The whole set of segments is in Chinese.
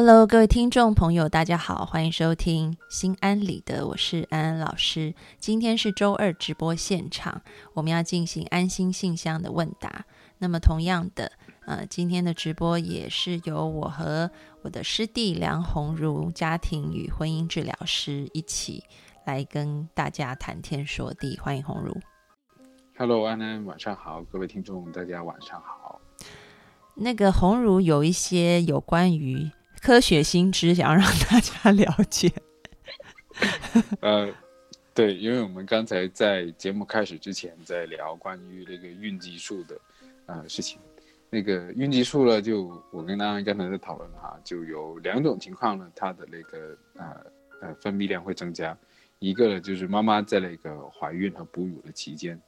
Hello，各位听众朋友，大家好，欢迎收听心安理得，我是安安老师。今天是周二直播现场，我们要进行安心信箱的问答。那么，同样的，呃，今天的直播也是由我和我的师弟梁红茹家庭与婚姻治疗师一起来跟大家谈天说地。欢迎红茹。Hello，安安，晚上好，各位听众，大家晚上好。那个红茹有一些有关于。科学新知，想要让大家了解。呃，对，因为我们刚才在节目开始之前在聊关于那个孕激素的呃事情。那个孕激素呢，就我跟大家刚才在讨论哈，就有两种情况呢，它的那个呃呃分泌量会增加。一个呢，就是妈妈在那个怀孕和哺乳的期间，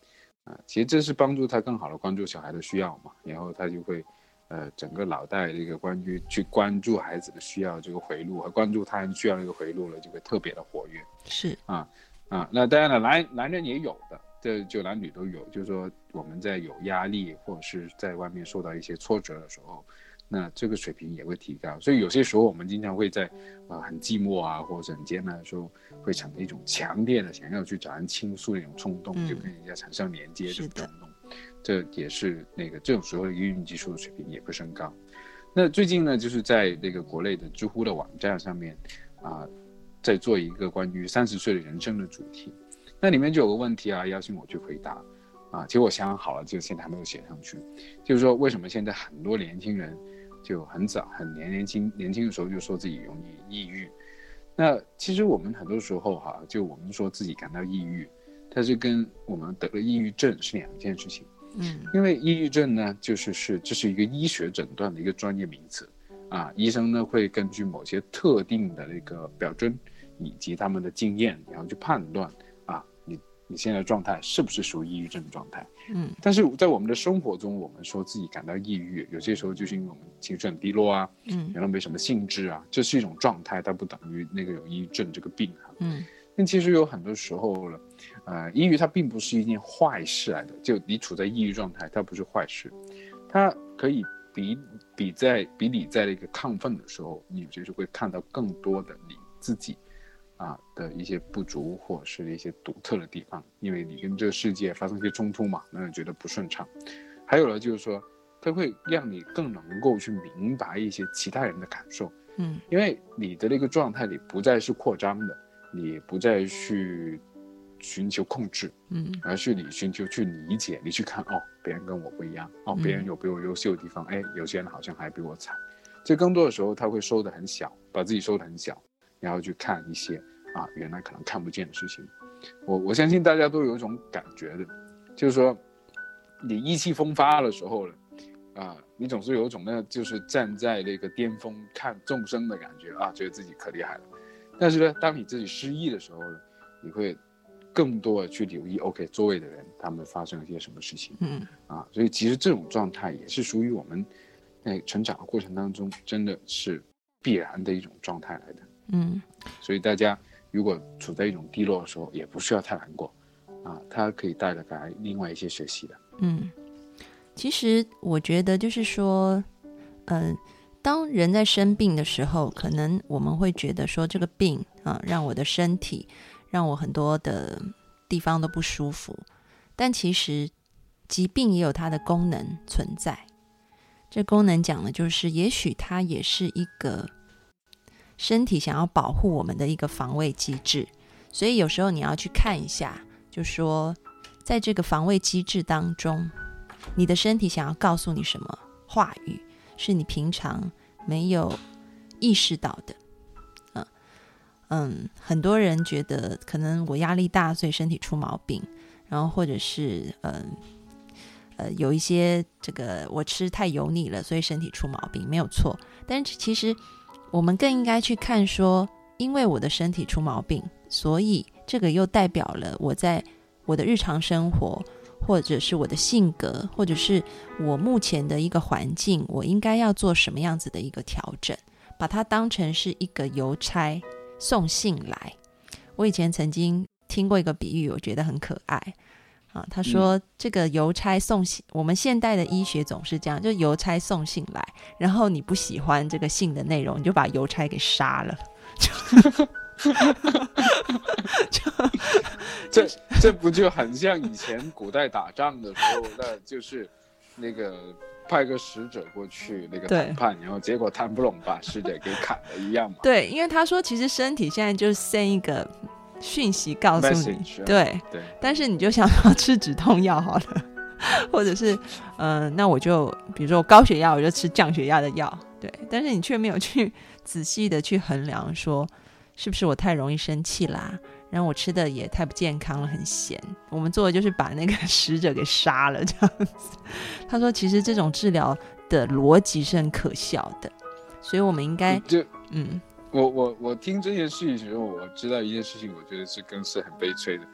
啊，其实这是帮助她更好的关注小孩的需要嘛，然后她就会。呃，整个脑袋这个关于去关注孩子的需要这个回路和关注他人需要这个回路呢，就会特别的活跃。是啊啊，那当然了，男男人也有的，这就男女都有。就是说我们在有压力或者是在外面受到一些挫折的时候，那这个水平也会提高。所以有些时候我们经常会在啊很寂寞啊或者很艰难的时候，会产生一种强烈的想要去找人倾诉的一种冲动，就跟人家产生连接这种冲动。这也是那个这种时候的孕激素的水平也会升高。那最近呢，就是在那个国内的知乎的网站上面，啊，在做一个关于三十岁的人生的主题。那里面就有个问题啊，邀请我去回答。啊，其实我想好了，就现在还没有写上去。就是说，为什么现在很多年轻人就很早、很年年轻、年轻的时候就说自己容易抑郁？那其实我们很多时候哈，就我们说自己感到抑郁，它是跟我们得了抑郁症是两件事情。嗯，因为抑郁症呢，就是是这是一个医学诊断的一个专业名词，啊，医生呢会根据某些特定的那个表征以及他们的经验，然后去判断啊，你你现在状态是不是属于抑郁症状态。嗯，但是在我们的生活中，我们说自己感到抑郁，有些时候就是因为我们情绪很低落啊，嗯，然后没什么兴致啊，这是一种状态，它不等于那个有抑郁症这个病啊。嗯。但其实有很多时候了，呃，抑郁它并不是一件坏事来的。就你处在抑郁状态，它不是坏事，它可以比比在比你在那个亢奋的时候，你就是会看到更多的你自己，啊的一些不足或者是一些独特的地方，因为你跟这个世界发生一些冲突嘛，让人觉得不顺畅。还有呢，就是说，它会让你更能够去明白一些其他人的感受，嗯，因为你的那个状态里不再是扩张的。你不再去寻求控制，嗯，而是你寻求去理解，你去看哦，别人跟我不一样，哦，别人有比我优秀的地方，哎，有些人好像还比我惨。这更多的时候他会收的很小，把自己收的很小，然后去看一些啊，原来可能看不见的事情。我我相信大家都有一种感觉的，就是说，你意气风发的时候呢，啊，你总是有一种那，就是站在那个巅峰看众生的感觉啊，觉得自己可厉害了。但是呢，当你自己失意的时候呢，你会更多的去留意，OK，周围的人他们发生了些什么事情，嗯，啊，所以其实这种状态也是属于我们在成长的过程当中，真的是必然的一种状态来的，嗯，所以大家如果处在一种低落的时候，也不需要太难过，啊，它可以带来另外一些学习的，嗯，其实我觉得就是说，嗯。当人在生病的时候，可能我们会觉得说这个病啊，让我的身体，让我很多的地方都不舒服。但其实疾病也有它的功能存在。这功能讲的就是，也许它也是一个身体想要保护我们的一个防卫机制。所以有时候你要去看一下，就说在这个防卫机制当中，你的身体想要告诉你什么话语。是你平常没有意识到的，嗯嗯，很多人觉得可能我压力大，所以身体出毛病，然后或者是嗯呃有一些这个我吃太油腻了，所以身体出毛病，没有错。但是其实我们更应该去看说，因为我的身体出毛病，所以这个又代表了我在我的日常生活。或者是我的性格，或者是我目前的一个环境，我应该要做什么样子的一个调整？把它当成是一个邮差送信来。我以前曾经听过一个比喻，我觉得很可爱。啊，他说这个邮差送信，我们现代的医学总是这样，就邮差送信来，然后你不喜欢这个信的内容，你就把邮差给杀了。就这这不就很像以前古代打仗的时候，那就是那个派个使者过去那个谈判，然后结果谈不拢，把使者给砍了一样嘛。对，因为他说其实身体现在就 send 一个讯息告诉你，对对，但是你就想要吃止痛药好了，或者是嗯，那我就比如说我高血压，我就吃降血压的药，对，但是你却没有去仔细的去衡量说。是不是我太容易生气啦？然后我吃的也太不健康了，很咸。我们做的就是把那个 使者给杀了，这样子。他说，其实这种治疗的逻辑是很可笑的，所以我们应该就嗯，我我我听这件事情的时候，我知道一件事情，我觉得是更是很悲催的。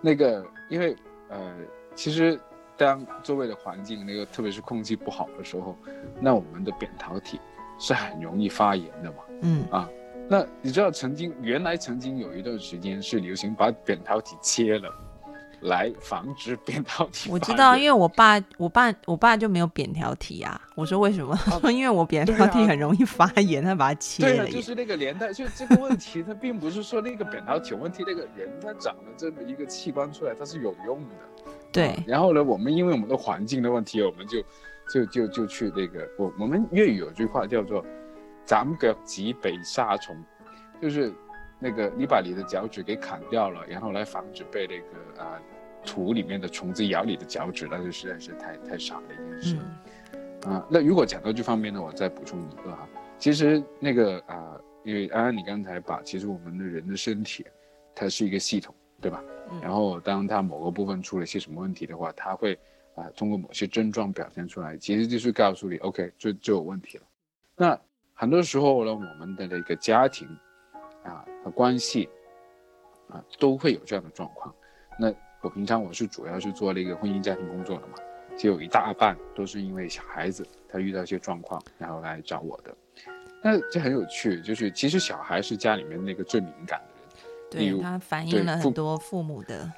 那个，因为呃，其实当周围的环境那个特别是空气不好的时候，那我们的扁桃体是很容易发炎的嘛。嗯啊。那你知道，曾经原来曾经有一段时间是流行把扁桃体切了，来防止扁桃体。我知道，因为我爸，我爸，我爸就没有扁桃体啊。我说为什么？说因为我扁桃体很容易发炎，他把它切了。对啊，就是那个年代，就这个问题，它并不是说那个扁桃体有问题，那个人他长了这么一个器官出来，它是有用的。对。然后呢，我们因为我们的环境的问题，我们就就就就去那个，我我们粤语有句话叫做。斩脚趾被杀虫，就是那个你把你的脚趾给砍掉了，然后来防止被那个啊土里面的虫子咬你的脚趾，那就实在是太太傻的一件事。啊，那如果讲到这方面呢，我再补充一个哈，其实那个啊，因为安安你刚才把其实我们的人的身体，它是一个系统，对吧？然后当它某个部分出了些什么问题的话，它会啊通过某些症状表现出来，其实就是告诉你，OK，就就有问题了。那很多时候呢，我们的那个家庭，啊和关系，啊都会有这样的状况。那我平常我是主要是做那个婚姻家庭工作的嘛，就有一大半都是因为小孩子他遇到一些状况，然后来找我的。那这很有趣，就是其实小孩是家里面那个最敏感的人，对他反映了很多父母的。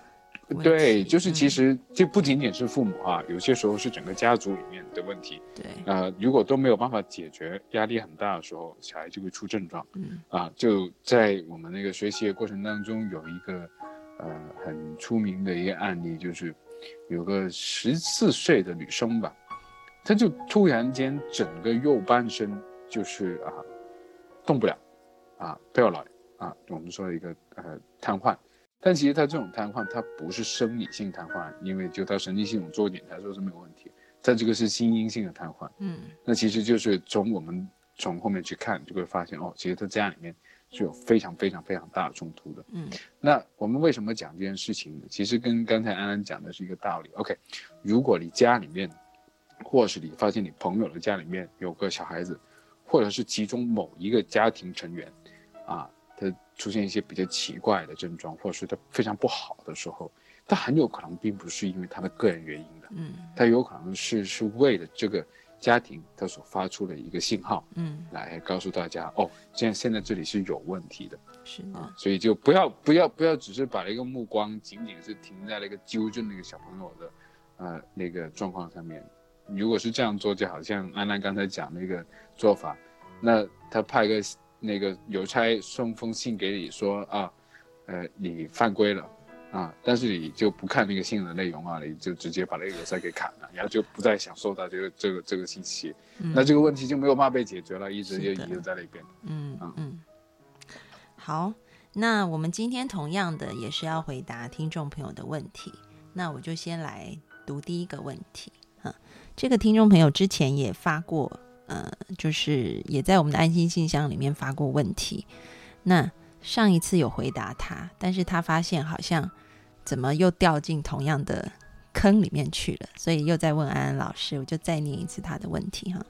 对，就是其实这不仅仅是父母啊，有些时候是整个家族里面的问题。对，呃，如果都没有办法解决，压力很大的时候，小孩就会出症状。嗯，啊，就在我们那个学习的过程当中，有一个呃很出名的一个案例，就是有个十四岁的女生吧，她就突然间整个右半身就是啊动不了，啊不要来啊，我们说一个呃瘫痪。但其实他这种瘫痪，他不是生理性瘫痪，因为就他神经系统做检查说是没有问题。他这个是心因性的瘫痪，嗯，那其实就是从我们从后面去看，就会发现哦，其实他家里面是有非常非常非常大的冲突的，嗯。那我们为什么讲这件事情呢？其实跟刚才安安讲的是一个道理。OK，如果你家里面，或是你发现你朋友的家里面有个小孩子，或者是其中某一个家庭成员，啊。他出现一些比较奇怪的症状，或者是他非常不好的时候，他很有可能并不是因为他的个人原因的，嗯，他有可能是是为了这个家庭他所发出的一个信号，嗯，来告诉大家，哦，现在现在这里是有问题的，是啊，所以就不要不要不要只是把那个目光仅仅是停在那个纠正那个小朋友的，呃，那个状况上面，如果是这样做，就好像安娜刚才讲那个做法，那他派个。那个邮差送封信给你说啊，呃，你犯规了，啊，但是你就不看那个信的内容啊，你就直接把那个邮差给砍了，然后就不再享受到这个这个这个信息，那这个问题就没有办法被解决了，一直就遗留在那边。嗯嗯。好，那我们今天同样的也是要回答听众朋友的问题，那我就先来读第一个问题啊，这个听众朋友之前也发过。呃，就是也在我们的安心信箱里面发过问题。那上一次有回答他，但是他发现好像怎么又掉进同样的坑里面去了，所以又在问安安老师。我就再念一次他的问题哈。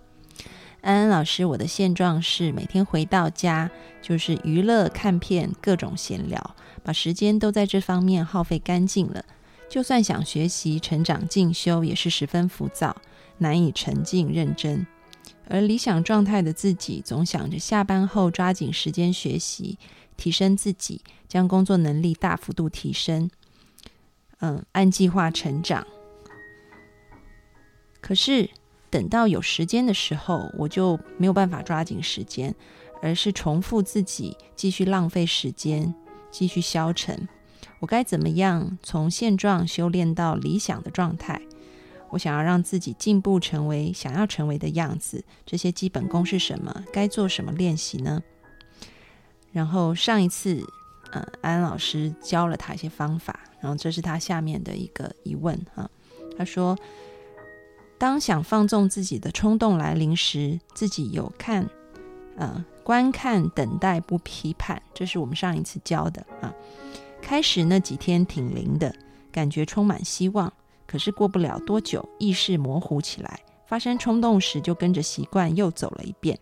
安安老师，我的现状是每天回到家就是娱乐、看片、各种闲聊，把时间都在这方面耗费干净了。就算想学习、成长、进修，也是十分浮躁，难以沉静认真。而理想状态的自己，总想着下班后抓紧时间学习，提升自己，将工作能力大幅度提升。嗯，按计划成长。可是等到有时间的时候，我就没有办法抓紧时间，而是重复自己，继续浪费时间，继续消沉。我该怎么样从现状修炼到理想的状态？我想要让自己进步，成为想要成为的样子。这些基本功是什么？该做什么练习呢？然后上一次，呃，安老师教了他一些方法，然后这是他下面的一个疑问哈。他说：“当想放纵自己的冲动来临时，自己有看，呃，观看、等待、不批判，这是我们上一次教的啊。开始那几天挺灵的，感觉充满希望。”可是过不了多久，意识模糊起来，发生冲动时就跟着习惯又走了一遍。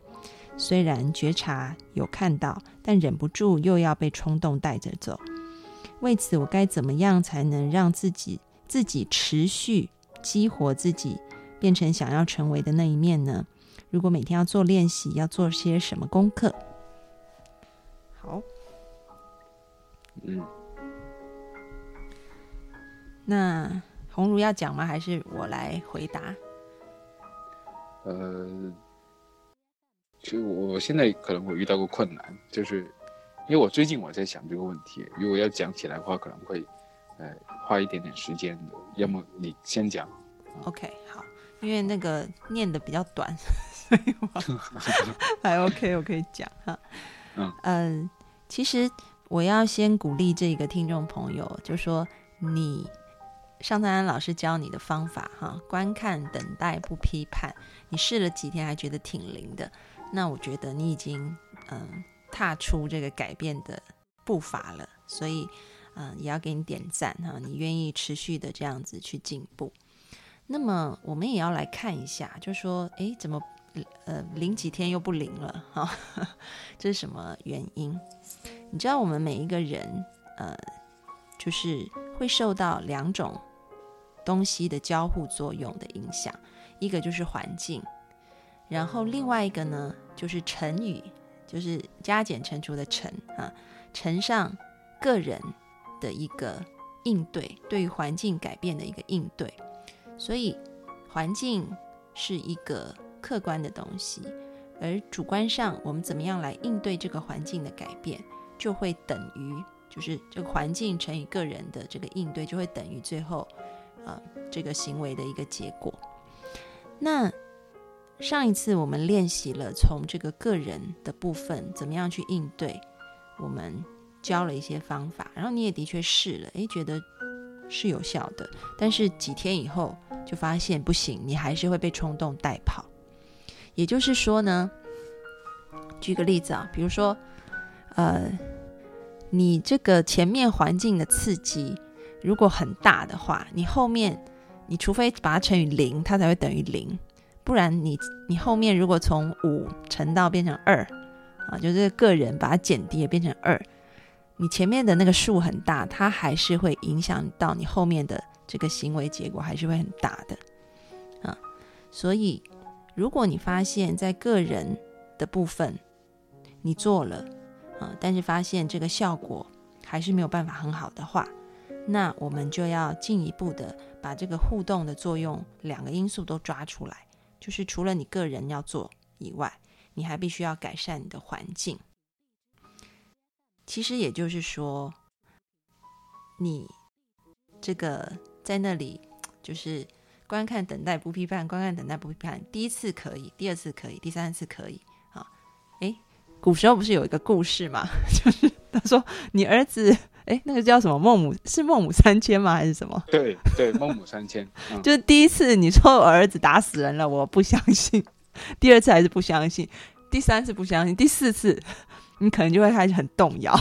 虽然觉察有看到，但忍不住又要被冲动带着走。为此，我该怎么样才能让自己自己持续激活自己，变成想要成为的那一面呢？如果每天要做练习，要做些什么功课？好，嗯，那。红茹要讲吗？还是我来回答？呃，其实我现在可能我遇到过困难，就是因为我最近我在想这个问题，如果要讲起来的话，可能会呃花一点点时间的。要么你先讲。OK，好，因为那个念的比较短，所以我 还 OK，我可以讲哈。嗯嗯，其实我要先鼓励这个听众朋友，就说你。上灿安老师教你的方法，哈，观看、等待、不批判。你试了几天还觉得挺灵的，那我觉得你已经嗯踏出这个改变的步伐了。所以嗯也要给你点赞哈，你愿意持续的这样子去进步。那么我们也要来看一下，就说诶，怎么呃灵几天又不灵了哈？这是什么原因？你知道我们每一个人呃就是会受到两种。东西的交互作用的影响，一个就是环境，然后另外一个呢就是乘以，就是加减乘除的乘啊，乘上个人的一个应对，对于环境改变的一个应对。所以环境是一个客观的东西，而主观上我们怎么样来应对这个环境的改变，就会等于就是这个环境乘以个人的这个应对，就会等于最后。呃，这个行为的一个结果。那上一次我们练习了从这个个人的部分怎么样去应对，我们教了一些方法，然后你也的确试了，诶，觉得是有效的。但是几天以后就发现不行，你还是会被冲动带跑。也就是说呢，举个例子啊，比如说，呃，你这个前面环境的刺激。如果很大的话，你后面，你除非把它乘以零，它才会等于零，不然你你后面如果从五乘到变成二，啊，就是个人把它减低也变成二，你前面的那个数很大，它还是会影响到你后面的这个行为结果，还是会很大的，啊，所以如果你发现在个人的部分你做了，啊，但是发现这个效果还是没有办法很好的话，那我们就要进一步的把这个互动的作用两个因素都抓出来，就是除了你个人要做以外，你还必须要改善你的环境。其实也就是说，你这个在那里就是观看、等待、不批判，观看、等待、不批判。第一次可以，第二次可以，第三次可以。啊，诶，古时候不是有一个故事吗？就是他说你儿子。哎，那个叫什么孟母是孟母三迁吗？还是什么？对对，孟母三迁。就是第一次你说我儿子打死人了，我不相信；第二次还是不相信；第三次不相信；第四次你可能就会开始很动摇，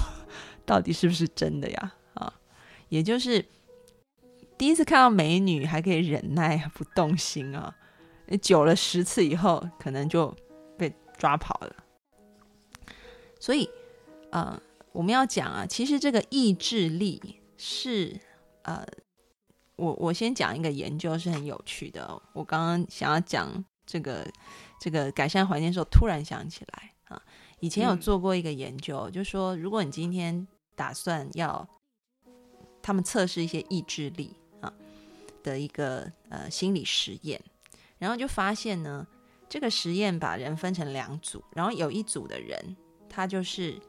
到底是不是真的呀？啊，也就是第一次看到美女还可以忍耐不动心啊，久了十次以后可能就被抓跑了。所以，呃。我们要讲啊，其实这个意志力是呃，我我先讲一个研究是很有趣的。我刚刚想要讲这个这个改善环境的时候，突然想起来啊，以前有做过一个研究，就说如果你今天打算要他们测试一些意志力啊的一个呃心理实验，然后就发现呢，这个实验把人分成两组，然后有一组的人，他就是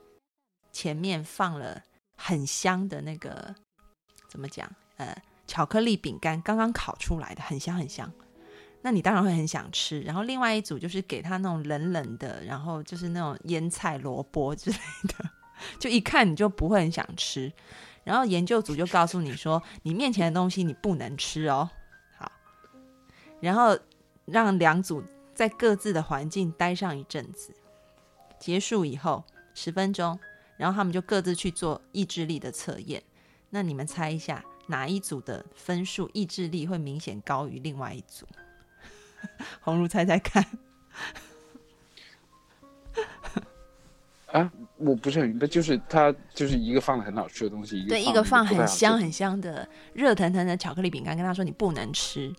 前面放了很香的那个怎么讲呃巧克力饼干，刚刚烤出来的，很香很香。那你当然会很想吃，然后另外一组就是给他那种冷冷的，然后就是那种腌菜萝卜之类的，就一看你就不会很想吃。然后研究组就告诉你说，你面前的东西你不能吃哦。好，然后让两组在各自的环境待上一阵子，结束以后十分钟，然后他们就各自去做意志力的测验。那你们猜一下，哪一组的分数意志力会明显高于另外一组？红茹猜猜看，啊，我不是很明白，就是他就是一个放了很好吃的东西，一个对，一个放很很香很香的热腾腾的巧克力饼干，跟他说你不能吃，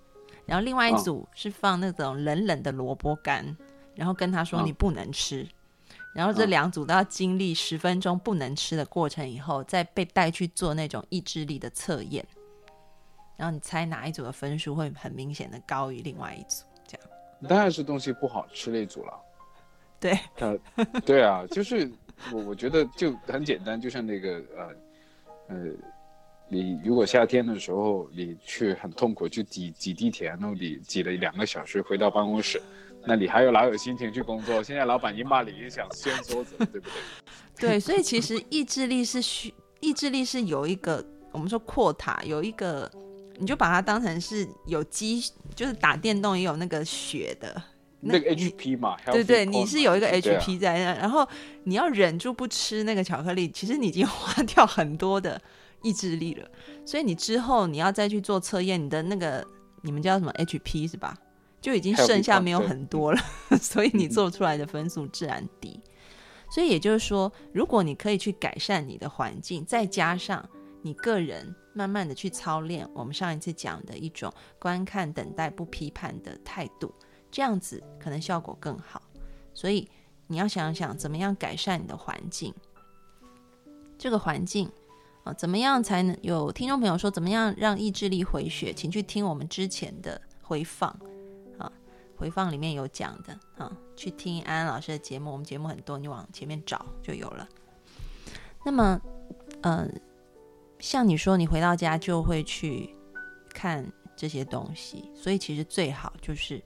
然后另外一组是放那种冷冷的萝卜干，然后跟他说你不能吃，然后这两组都要经历十分钟不能吃的过程以后，再被带去做那种意志力的测验，然后你猜哪一组的分数会很明显的高于另外一组？这样当然是东西不好吃那组了。对，他，对啊，就是我我觉得就很简单，就像那个呃呃，你如果夏天的时候你去很痛苦去挤挤地铁，然后你挤了两个小时回到办公室，那你还有哪有心情去工作？现在老板一骂你，你想掀桌子，对不对？对，所以其实意志力是需意志力是有一个我们说扩塔有一个。你就把它当成是有机，就是打电动也有那个血的那个 HP 嘛，对对，你是有一个 HP 在那，然后你要忍住不吃那个巧克力，其实你已经 花掉很多的意志力了，所以你之后你要再去做测验，你的那个你们叫什么 HP 是吧？就已经剩下没有很多了，所以你做出来的分数自然低。所以也就是说，如果你可以去改善你的环境，再加上你个人。慢慢的去操练我们上一次讲的一种观看、等待、不批判的态度，这样子可能效果更好。所以你要想想怎么样改善你的环境。这个环境啊，怎么样才能有听众朋友说怎么样让意志力回血？请去听我们之前的回放啊，回放里面有讲的啊，去听安安老师的节目，我们节目很多，你往前面找就有了。那么，嗯。像你说，你回到家就会去看这些东西，所以其实最好就是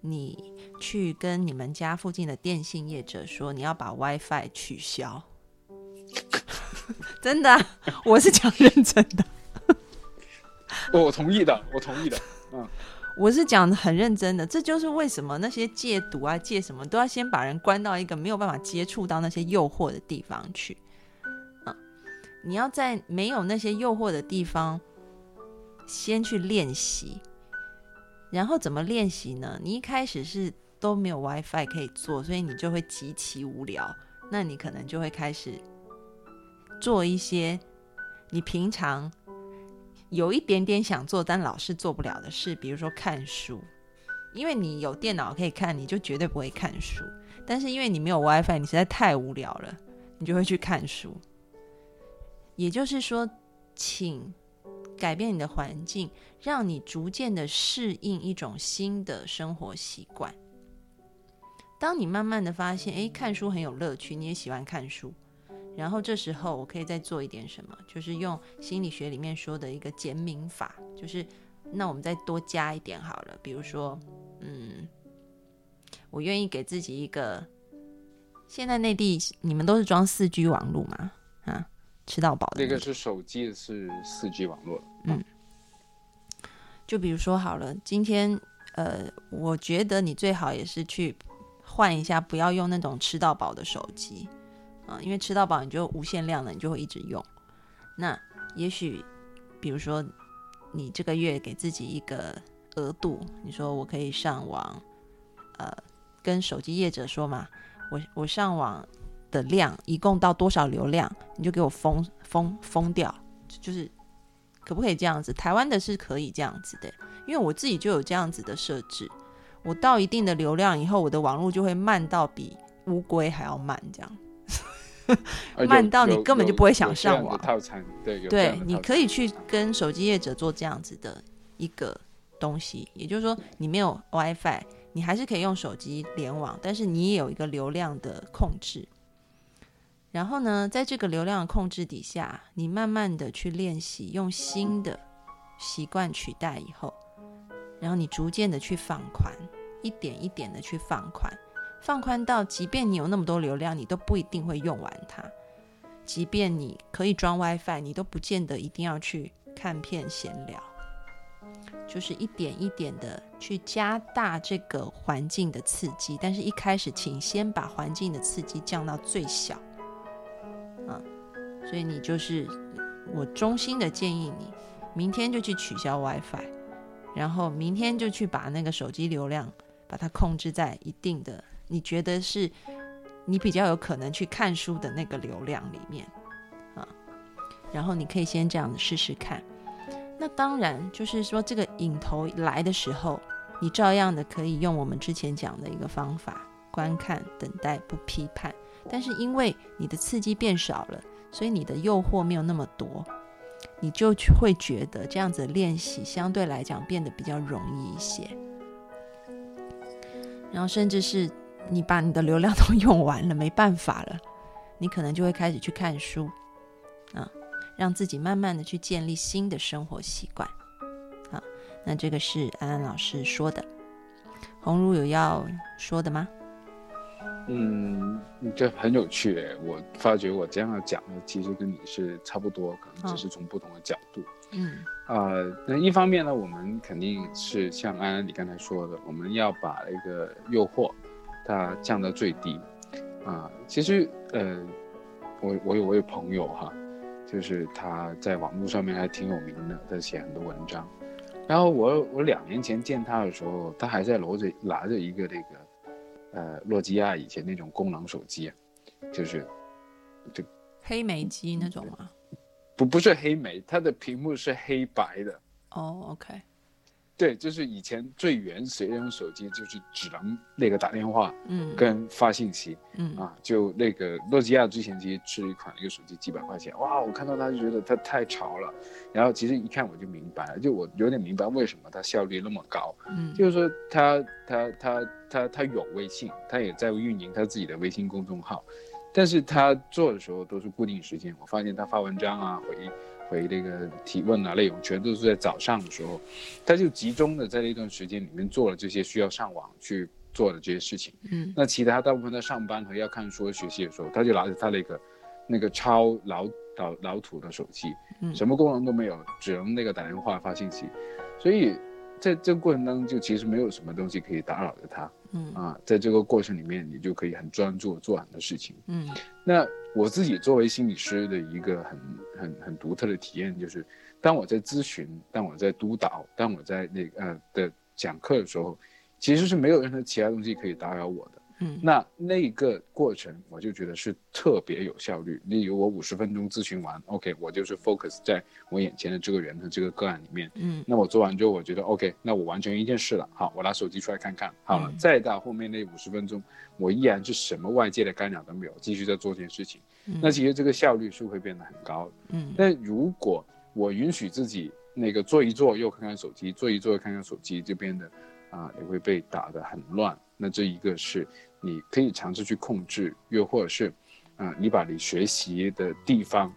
你去跟你们家附近的电信业者说，你要把 WiFi 取消。真的，我是讲认真的。我同意的，我同意的。我是讲的很认真的。这就是为什么那些戒毒啊、戒什么都要先把人关到一个没有办法接触到那些诱惑的地方去。嗯你要在没有那些诱惑的地方，先去练习，然后怎么练习呢？你一开始是都没有 WiFi 可以做，所以你就会极其无聊。那你可能就会开始做一些你平常有一点点想做但老是做不了的事，比如说看书。因为你有电脑可以看，你就绝对不会看书。但是因为你没有 WiFi，你实在太无聊了，你就会去看书。也就是说，请改变你的环境，让你逐渐的适应一种新的生活习惯。当你慢慢的发现，哎，看书很有乐趣，你也喜欢看书，然后这时候我可以再做一点什么，就是用心理学里面说的一个减敏法，就是那我们再多加一点好了，比如说，嗯，我愿意给自己一个，现在内地你们都是装四 G 网络吗？啊？吃到饱的那个是手机是四 G 网络，嗯，就比如说好了，今天呃，我觉得你最好也是去换一下，不要用那种吃到饱的手机因为吃到饱你就无限量的，你就会一直用。那也许比如说你这个月给自己一个额度，你说我可以上网，呃，跟手机业者说嘛，我我上网。的量一共到多少流量，你就给我封封封掉，就是可不可以这样子？台湾的是可以这样子的，因为我自己就有这样子的设置，我到一定的流量以后，我的网络就会慢到比乌龟还要慢，这样。慢到你根本就不会想上网。套餐对对，你可以去跟手机业者做这样子的一个东西，也就是说，你没有 WiFi，你还是可以用手机联网，但是你也有一个流量的控制。然后呢，在这个流量的控制底下，你慢慢的去练习，用新的习惯取代以后，然后你逐渐的去放宽，一点一点的去放宽，放宽到即便你有那么多流量，你都不一定会用完它；即便你可以装 WiFi，你都不见得一定要去看片闲聊。就是一点一点的去加大这个环境的刺激，但是一开始，请先把环境的刺激降到最小。啊，所以你就是我衷心的建议你，明天就去取消 WiFi，然后明天就去把那个手机流量把它控制在一定的，你觉得是你比较有可能去看书的那个流量里面啊，然后你可以先这样子试试看。那当然就是说，这个影头来的时候，你照样的可以用我们之前讲的一个方法，观看、等待、不批判。但是因为你的刺激变少了，所以你的诱惑没有那么多，你就会觉得这样子练习相对来讲变得比较容易一些。然后甚至是你把你的流量都用完了，没办法了，你可能就会开始去看书，啊，让自己慢慢的去建立新的生活习惯。好，那这个是安安老师说的，红茹有要说的吗？嗯，这很有趣。我发觉我这样讲的，其实跟你是差不多，可能只是从不同的角度。嗯，啊，那一方面呢，我们肯定是像安安你刚才说的，我们要把那个诱惑它降到最低。啊，其实呃，我我有我有朋友哈，就是他在网络上面还挺有名的，他写很多文章。然后我我两年前见他的时候，他还在拿着拿着一个那个。呃，诺基亚以前那种功能手机，就是，就黑莓机那种吗？不，不是黑莓，它的屏幕是黑白的。哦，OK。对，就是以前最原始那种手机，就是只能那个打电话，嗯，跟发信息，嗯。啊，就那个诺基亚之前其实是一款一个手机几百块钱，哇，我看到它就觉得它太潮了，然后其实一看我就明白了，就我有点明白为什么它效率那么高，嗯，就是说它它它它它有微信，它也在运营它自己的微信公众号，但是它做的时候都是固定时间，我发现它发文章啊回。回那个提问啊，内容全都是在早上的时候，他就集中的在那段时间里面做了这些需要上网去做的这些事情。嗯，那其他大部分在上班和要看书学习的时候，他就拿着他那个那个超老老老土的手机，嗯，什么功能都没有，只能那个打电话发信息，所以。在这个过程当中，就其实没有什么东西可以打扰着他，嗯啊，在这个过程里面，你就可以很专注做很多事情，嗯。那我自己作为心理师的一个很很很独特的体验，就是当我在咨询、当我在督导、当我在那呃的讲课的时候，其实是没有任何其他东西可以打扰我的。嗯，那那个过程我就觉得是特别有效率。例如我五十分钟咨询完，OK，我就是 focus 在我眼前的这个人和这个个案里面。嗯，那我做完之后，我觉得 OK，那我完成一件事了。好，我拿手机出来看看。好了，再到后面那五十分钟，我依然是什么外界的干扰都没有，继续在做这件事情。那其实这个效率是会变得很高的。嗯，但如果我允许自己那个坐一坐又看看手机，坐一坐又看看手机，就变得啊，也会被打得很乱。那这一个是。你可以尝试去控制，又或者是，啊，你把你学习的地方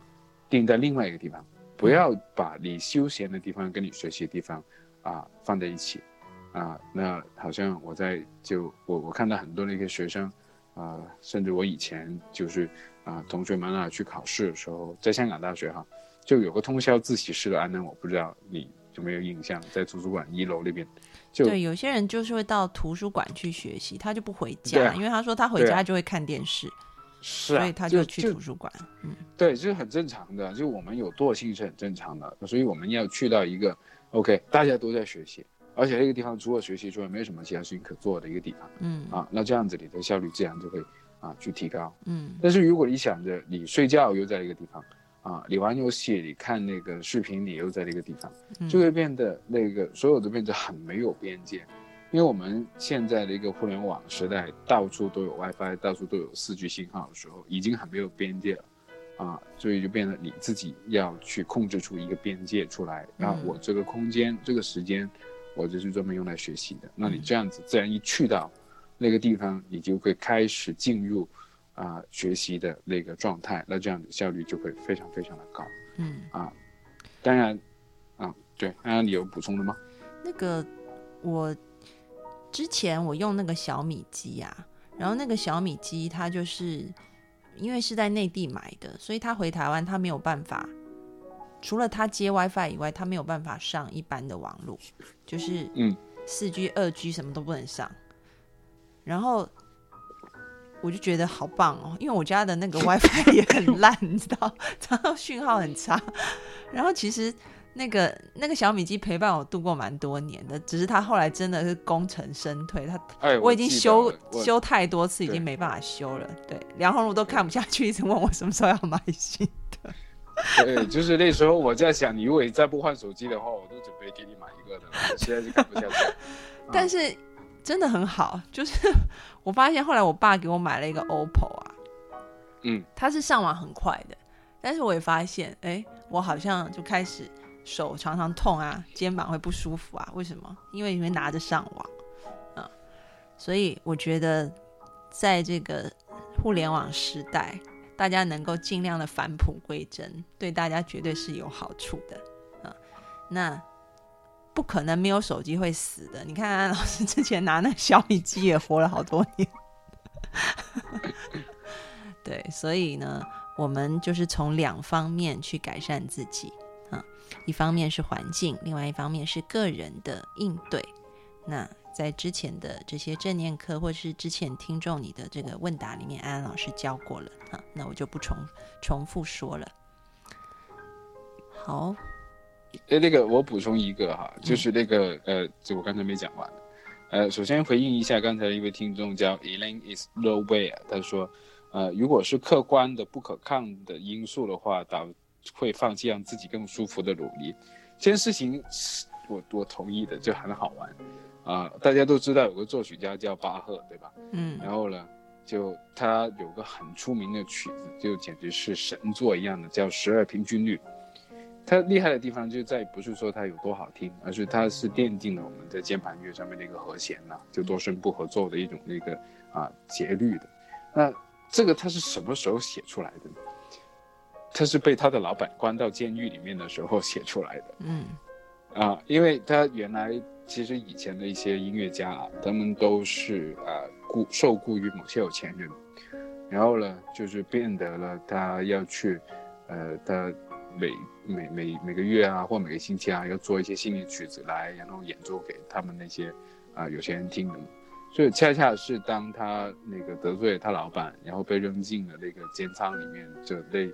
定在另外一个地方，不要把你休闲的地方跟你学习的地方啊放在一起，啊，那好像我在就我我看到很多那些学生，啊，甚至我以前就是啊同学们啊去考试的时候，在香港大学哈，就有个通宵自习室的安安，我不知道你有没有印象，在图书馆一楼那边。对，有些人就是会到图书馆去学习，他就不回家，因为他说他回家就会看电视，是，所以他就去图书馆。嗯，对，这是很正常的，就我们有惰性是很正常的，所以我们要去到一个 OK，大家都在学习，而且那个地方除了学习之外，没有什么其他事情可做的一个地方。嗯，啊，那这样子你的效率自然就会啊去提高。嗯，但是如果你想着你睡觉又在一个地方。啊，你玩游戏，你看那个视频，你又在那个地方，就会变得那个所有的变得很没有边界。因为我们现在的一个互联网时代，到处都有 WiFi，到处都有四 G 信号的时候，已经很没有边界了，啊，所以就变得你自己要去控制出一个边界出来。那我这个空间、这个时间，我就是专门用来学习的。那你这样子，自然一去到那个地方，你就会开始进入啊学习的那个状态，那这样子效率就会非常非常的高。嗯啊，当然，啊，对，安安，你有补充的吗？那个我。之前我用那个小米机啊，然后那个小米机它就是因为是在内地买的，所以它回台湾它没有办法，除了他接 WiFi 以外，他没有办法上一般的网络，就是嗯四 G、二 G 什么都不能上。然后我就觉得好棒哦，因为我家的那个 WiFi 也很烂，你知道，然后讯号很差。然后其实。那个那个小米机陪伴我度过蛮多年的，只是它后来真的是功成身退，它我已经修修太多次，已经没办法修了。对，梁红茹都看不下去，一直问我什么时候要买新的。对，就是那时候我在想，你如果再不换手机的话，我都准备给你买一个的。现在是看不下去。但是真的很好，就是我发现后来我爸给我买了一个 OPPO 啊，嗯，它是上网很快的，但是我也发现，哎，我好像就开始。手常常痛啊，肩膀会不舒服啊？为什么？因为你会拿着上网，啊，所以我觉得在这个互联网时代，大家能够尽量的返璞归真，对大家绝对是有好处的，啊，那不可能没有手机会死的。你看安老师之前拿那小米机也活了好多年，对，所以呢，我们就是从两方面去改善自己。一方面是环境，另外一方面是个人的应对。那在之前的这些正念课，或是之前听众你的这个问答里面，安安老师教过了啊，那我就不重重复说了。好，哎，那个我补充一个哈，就是那个呃，就我刚才没讲完。呃，首先回应一下刚才一位听众叫 Elaine is nowhere，他说，呃，如果是客观的不可抗的因素的话，导会放弃让自己更舒服的努力，这件事情我我同意的，就很好玩，啊，大家都知道有个作曲家叫巴赫，对吧？嗯，然后呢，就他有个很出名的曲子，就简直是神作一样的，叫十二平均律。它厉害的地方就在不是说它有多好听，而是它是奠定了我们在键盘乐上面的一个和弦呐，就多声部合奏的一种那个啊节律的。那这个它是什么时候写出来的呢？他是被他的老板关到监狱里面的时候写出来的。嗯，啊，因为他原来其实以前的一些音乐家啊，他们都是啊雇受雇于某些有钱人，然后呢，就是变得了他要去，呃，他每每每每个月啊或每个星期啊要做一些新的曲子来，然后演奏给他们那些啊有钱人听的嘛。所以恰恰是当他那个得罪他老板，然后被扔进了那个监仓里面，就那。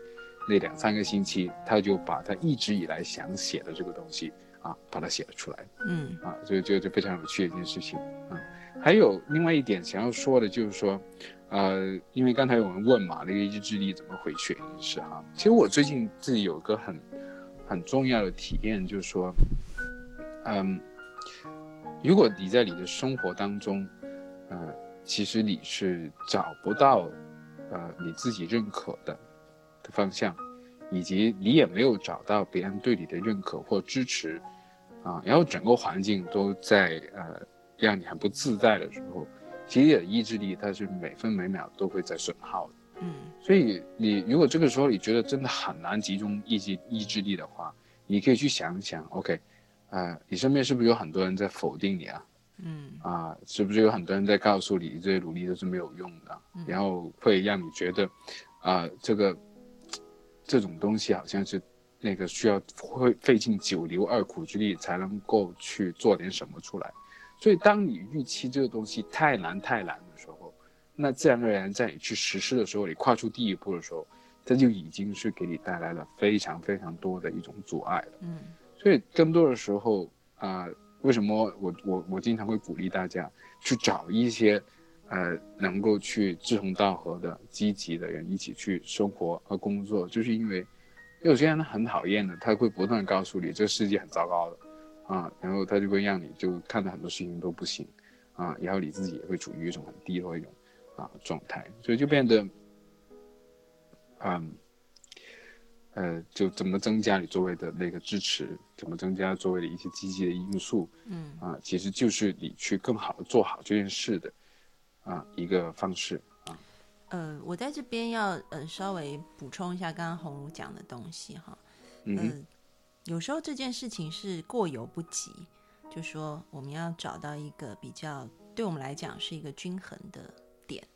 那两三个星期，他就把他一直以来想写的这个东西啊，把它写了出来。嗯，啊，所以这就非常有趣的一件事情。啊，还有另外一点想要说的，就是说，呃，因为刚才有人问嘛，那个意志力怎么回血也是哈。其实我最近自己有个很很重要的体验，就是说，嗯，如果你在你的生活当中，呃，其实你是找不到呃你自己认可的。的方向，以及你也没有找到别人对你的认可或支持，啊，然后整个环境都在呃让你很不自在的时候，其实你的意志力它是每分每秒都会在损耗的。嗯，所以你如果这个时候你觉得真的很难集中意志意志力的话，你可以去想想，OK，啊，你身边是不是有很多人在否定你啊？嗯，啊，是不是有很多人在告诉你这些努力都是没有用的？然后会让你觉得，啊，这个。这种东西好像是，那个需要会费尽九牛二虎之力才能够去做点什么出来，所以当你预期这个东西太难太难的时候，那自然而然在你去实施的时候，你跨出第一步的时候，这就已经是给你带来了非常非常多的一种阻碍了。嗯，所以更多的时候啊，为什么我我我经常会鼓励大家去找一些。呃，能够去志同道合的、积极的人一起去生活和工作，就是因为有些人很讨厌的，他会不断告诉你这个世界很糟糕的，啊，然后他就会让你就看到很多事情都不行，啊，然后你自己也会处于一种很低落一种啊状态，所以就变得，嗯，呃，就怎么增加你周围的那个支持，怎么增加周围的一些积极的因素，嗯啊，其实就是你去更好的做好这件事的啊一个方式啊。呃，我在这边要呃稍微补充一下刚刚红茹讲的东西哈，嗯呃，有时候这件事情是过犹不及，就说我们要找到一个比较对我们来讲是一个均衡的点。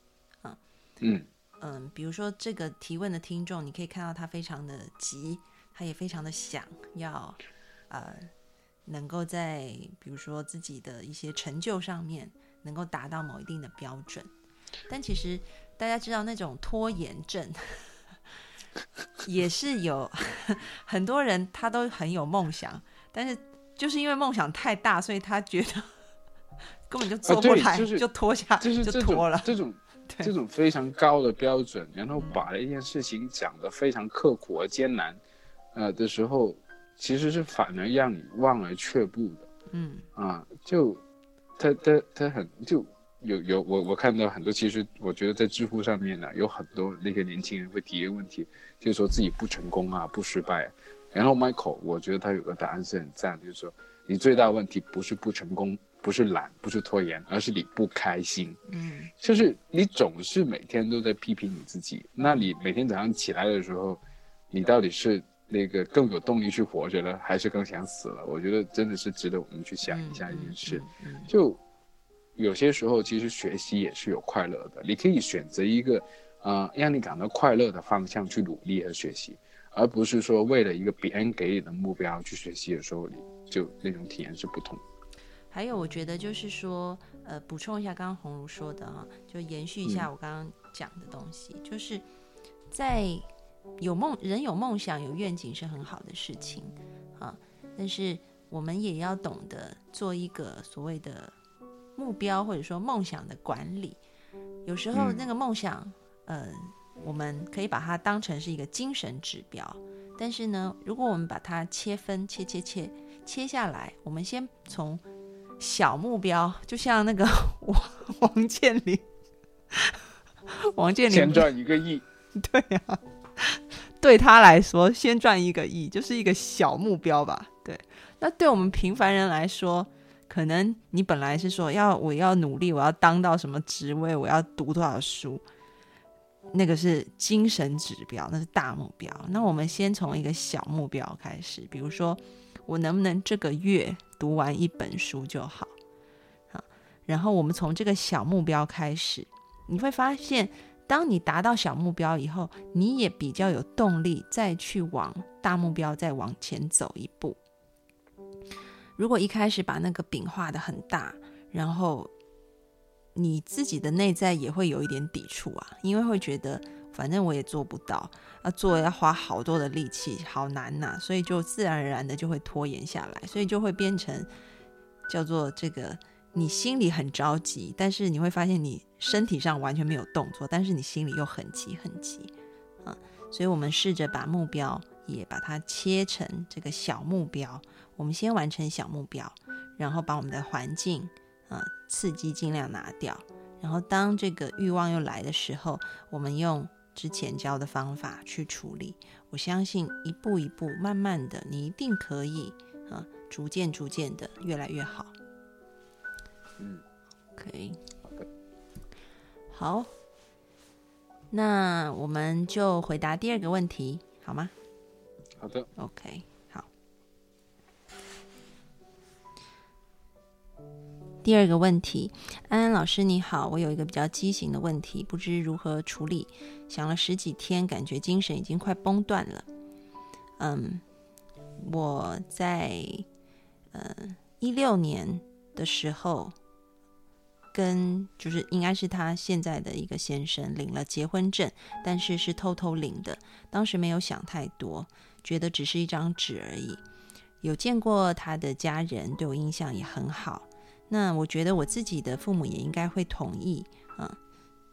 嗯嗯，比如说这个提问的听众，你可以看到他非常的急，他也非常的想要，呃，能够在比如说自己的一些成就上面能够达到某一定的标准，但其实大家知道那种拖延症。也是有很多人，他都很有梦想，但是就是因为梦想太大，所以他觉得 根本就做不来，对就是拖下，就是就拖了。这种对这种非常高的标准，然后把一件事情讲得非常刻苦而艰难，呃的时候，其实是反而让你望而却步的嗯啊。就他他他很就有有我我看到很多，其实我觉得在知乎上面呢，有很多那些年轻人会提一个问题，就是说自己不成功啊，不失败啊。然后 Michael，我觉得他有个答案是很赞，就是说你最大问题不是不成功，不是懒，不是拖延，而是你不开心。嗯就是你总是每天都在批评你自己，那你每天早上起来的时候，你到底是那个更有动力去活着了，还是更想死了？我觉得真的是值得我们去想一下一件事。就有些时候，其实学习也是有快乐的，你可以选择一个，呃，让你感到快乐的方向去努力和学习，而不是说为了一个别人给你的目标去学习的时候，你就那种体验是不同。还有，我觉得就是说，呃，补充一下刚刚红茹说的哈，就延续一下我刚刚讲的东西，就是在有梦人有梦想、有愿景是很好的事情啊，但是我们也要懂得做一个所谓的目标或者说梦想的管理。有时候嗯。那个梦想，呃，我们可以把它当成是一个精神指标，但是呢，如果我们把它切分、切切切切下来，我们先从小目标，就像那个 王王健林，王健林。先赚一个亿，对啊，对他来说，先赚一个亿就是一个小目标吧。对，那对我们平凡人来说，可能你本来是说要我要努力，我要当到什么职位，我要读多少书，那个是精神指标，那是大目标。那我们先从一个小目标开始，比如说我能不能这个月读完一本书就好，好，然后我们从这个小目标开始，你会发现。当你达到小目标以后，你也比较有动力再去往大目标再往前走一步。如果一开始把那个饼画的很大，然后你自己的内在也会有一点抵触啊，因为会觉得反正我也做不到，要做要花好多的力气，好难呐、所以就自然而然的就会拖延下来，所以就会变成叫做这个。你心里很着急，但是你会发现你身体上完全没有动作，但是你心里又很急很急啊。所以我们试着把目标也把它切成这个小目标，我们先完成小目标，然后把我们的环境啊刺激尽量拿掉，然后当这个欲望又来的时候，我们用之前教的方法去处理。我相信一步一步，慢慢的，你一定可以啊，逐渐逐渐的越来越好。嗯，OK，好的，好，那我们就回答第二个问题，好吗好的，？OK，第二个问题，安安老师你好，我有一个比较畸形的问题，不知如何处理，想了十几天，感觉精神已经快崩断了。嗯，我在呃一六年的时候，跟就是应该是他现在的一个先生领了结婚证，但是是偷偷领的，当时没有想太多，觉得只是一张纸而已。有见过他的家人，对我印象也很好。那我觉得我自己的父母也应该会同意，嗯，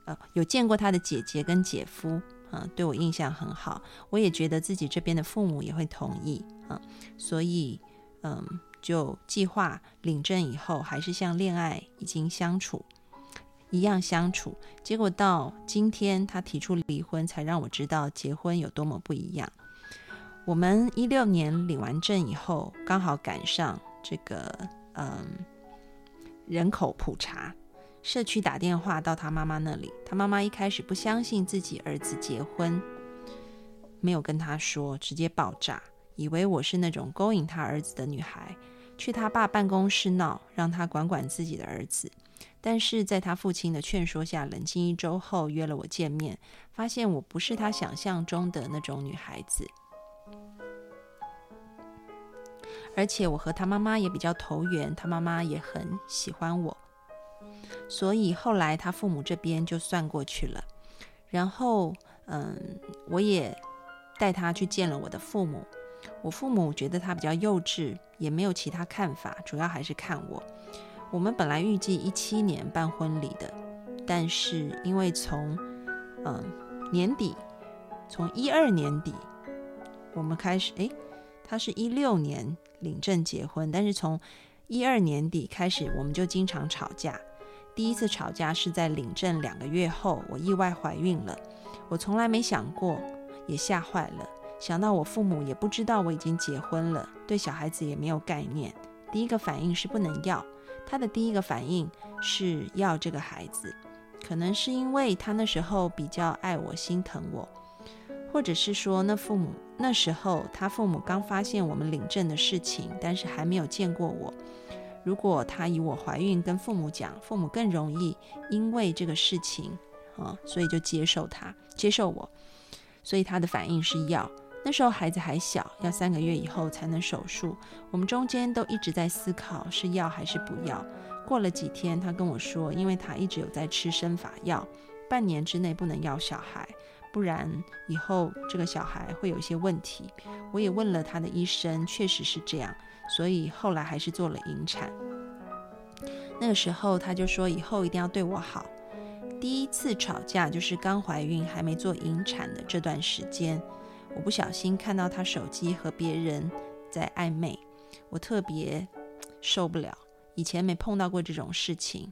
呃，有见过他的姐姐跟姐夫，啊，对我印象很好。我也觉得自己这边的父母也会同意，啊，所以，嗯，就计划领证以后，还是像恋爱已经相处一样相处。结果到今天他提出离婚，才让我知道结婚有多么不一样。我们一六年领完证以后，刚好赶上这个嗯人口普查，社区打电话到他妈妈那里，他妈妈一开始不相信自己儿子结婚，没有跟他说，直接爆炸，以为我是那种勾引他儿子的女孩，去他爸办公室闹，让他管管自己的儿子。但是在他父亲的劝说下，冷静一周后约了我见面，发现我不是他想象中的那种女孩子。而且我和他妈妈也比较投缘，他妈妈也很喜欢我，所以后来他父母这边就算过去了。然后，嗯，我也带他去见了我的父母。我父母觉得他比较幼稚，也没有其他看法，主要还是看我。我们本来预计一七年办婚礼的，但是因为从嗯年底，从一二年底我们开始，诶，他是一六年。领证结婚，但是从一二年底开始，我们就经常吵架。第一次吵架是在领证两个月后，我意外怀孕了。我从来没想过，也吓坏了。想到我父母也不知道我已经结婚了，对小孩子也没有概念。第一个反应是不能要。他的第一个反应是要这个孩子，可能是因为他那时候比较爱我，心疼我。或者是说，那父母那时候他父母刚发现我们领证的事情，但是还没有见过我。如果他以我怀孕跟父母讲，父母更容易因为这个事情啊，所以就接受他，接受我。所以他的反应是要。那时候孩子还小，要三个月以后才能手术。我们中间都一直在思考是要还是不要。过了几天，他跟我说，因为他一直有在吃生法药，半年之内不能要小孩。不然以后这个小孩会有一些问题。我也问了他的医生，确实是这样，所以后来还是做了引产。那个时候他就说以后一定要对我好。第一次吵架就是刚怀孕还没做引产的这段时间，我不小心看到他手机和别人在暧昧，我特别受不了。以前没碰到过这种事情。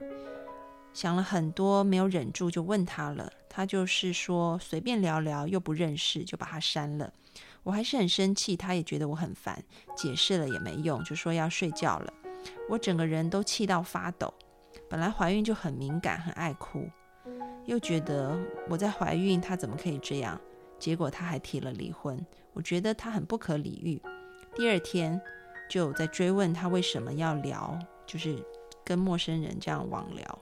想了很多，没有忍住就问他了。他就是说随便聊聊，又不认识，就把他删了。我还是很生气，他也觉得我很烦，解释了也没用，就说要睡觉了。我整个人都气到发抖。本来怀孕就很敏感，很爱哭，又觉得我在怀孕，他怎么可以这样？结果他还提了离婚，我觉得他很不可理喻。第二天就在追问他为什么要聊，就是跟陌生人这样网聊。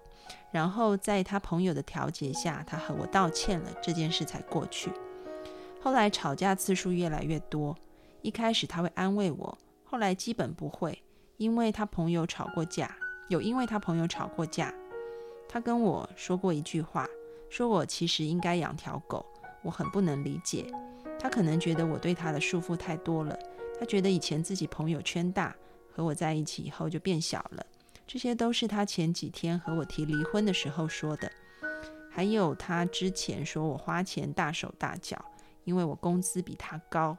然后在他朋友的调解下，他和我道歉了，这件事才过去。后来吵架次数越来越多，一开始他会安慰我，后来基本不会，因为他朋友吵过架，有因为他朋友吵过架。他跟我说过一句话，说我其实应该养条狗，我很不能理解。他可能觉得我对他的束缚太多了，他觉得以前自己朋友圈大，和我在一起以后就变小了。这些都是他前几天和我提离婚的时候说的，还有他之前说我花钱大手大脚，因为我工资比他高。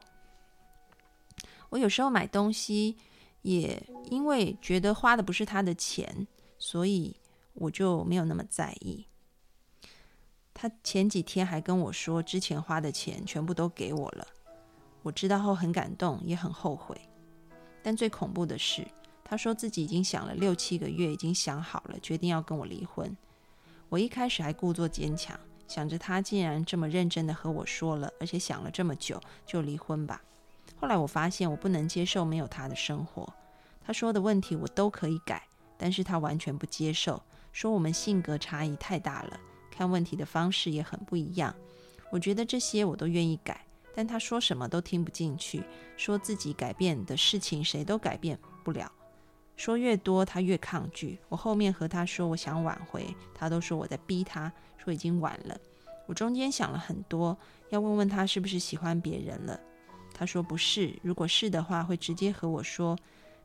我有时候买东西也因为觉得花的不是他的钱，所以我就没有那么在意。他前几天还跟我说，之前花的钱全部都给我了。我知道后很感动，也很后悔。但最恐怖的是。他说自己已经想了六七个月，已经想好了，决定要跟我离婚。我一开始还故作坚强，想着他既然这么认真的和我说了，而且想了这么久，就离婚吧。后来我发现我不能接受没有他的生活。他说的问题我都可以改，但是他完全不接受，说我们性格差异太大了，看问题的方式也很不一样。我觉得这些我都愿意改，但他说什么都听不进去，说自己改变的事情谁都改变不了。说越多，他越抗拒。我后面和他说我想挽回，他都说我在逼他，说已经晚了。我中间想了很多，要问问他是不是喜欢别人了。他说不是，如果是的话，会直接和我说。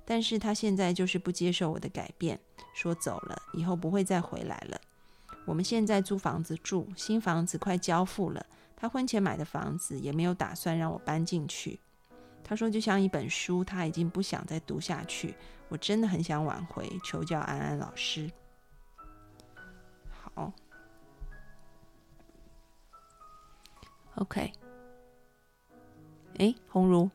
但是他现在就是不接受我的改变，说走了以后不会再回来了。我们现在租房子住，新房子快交付了，他婚前买的房子也没有打算让我搬进去。他说就像一本书，他已经不想再读下去。我真的很想挽回，求教安安老师。好，OK。哎，红如，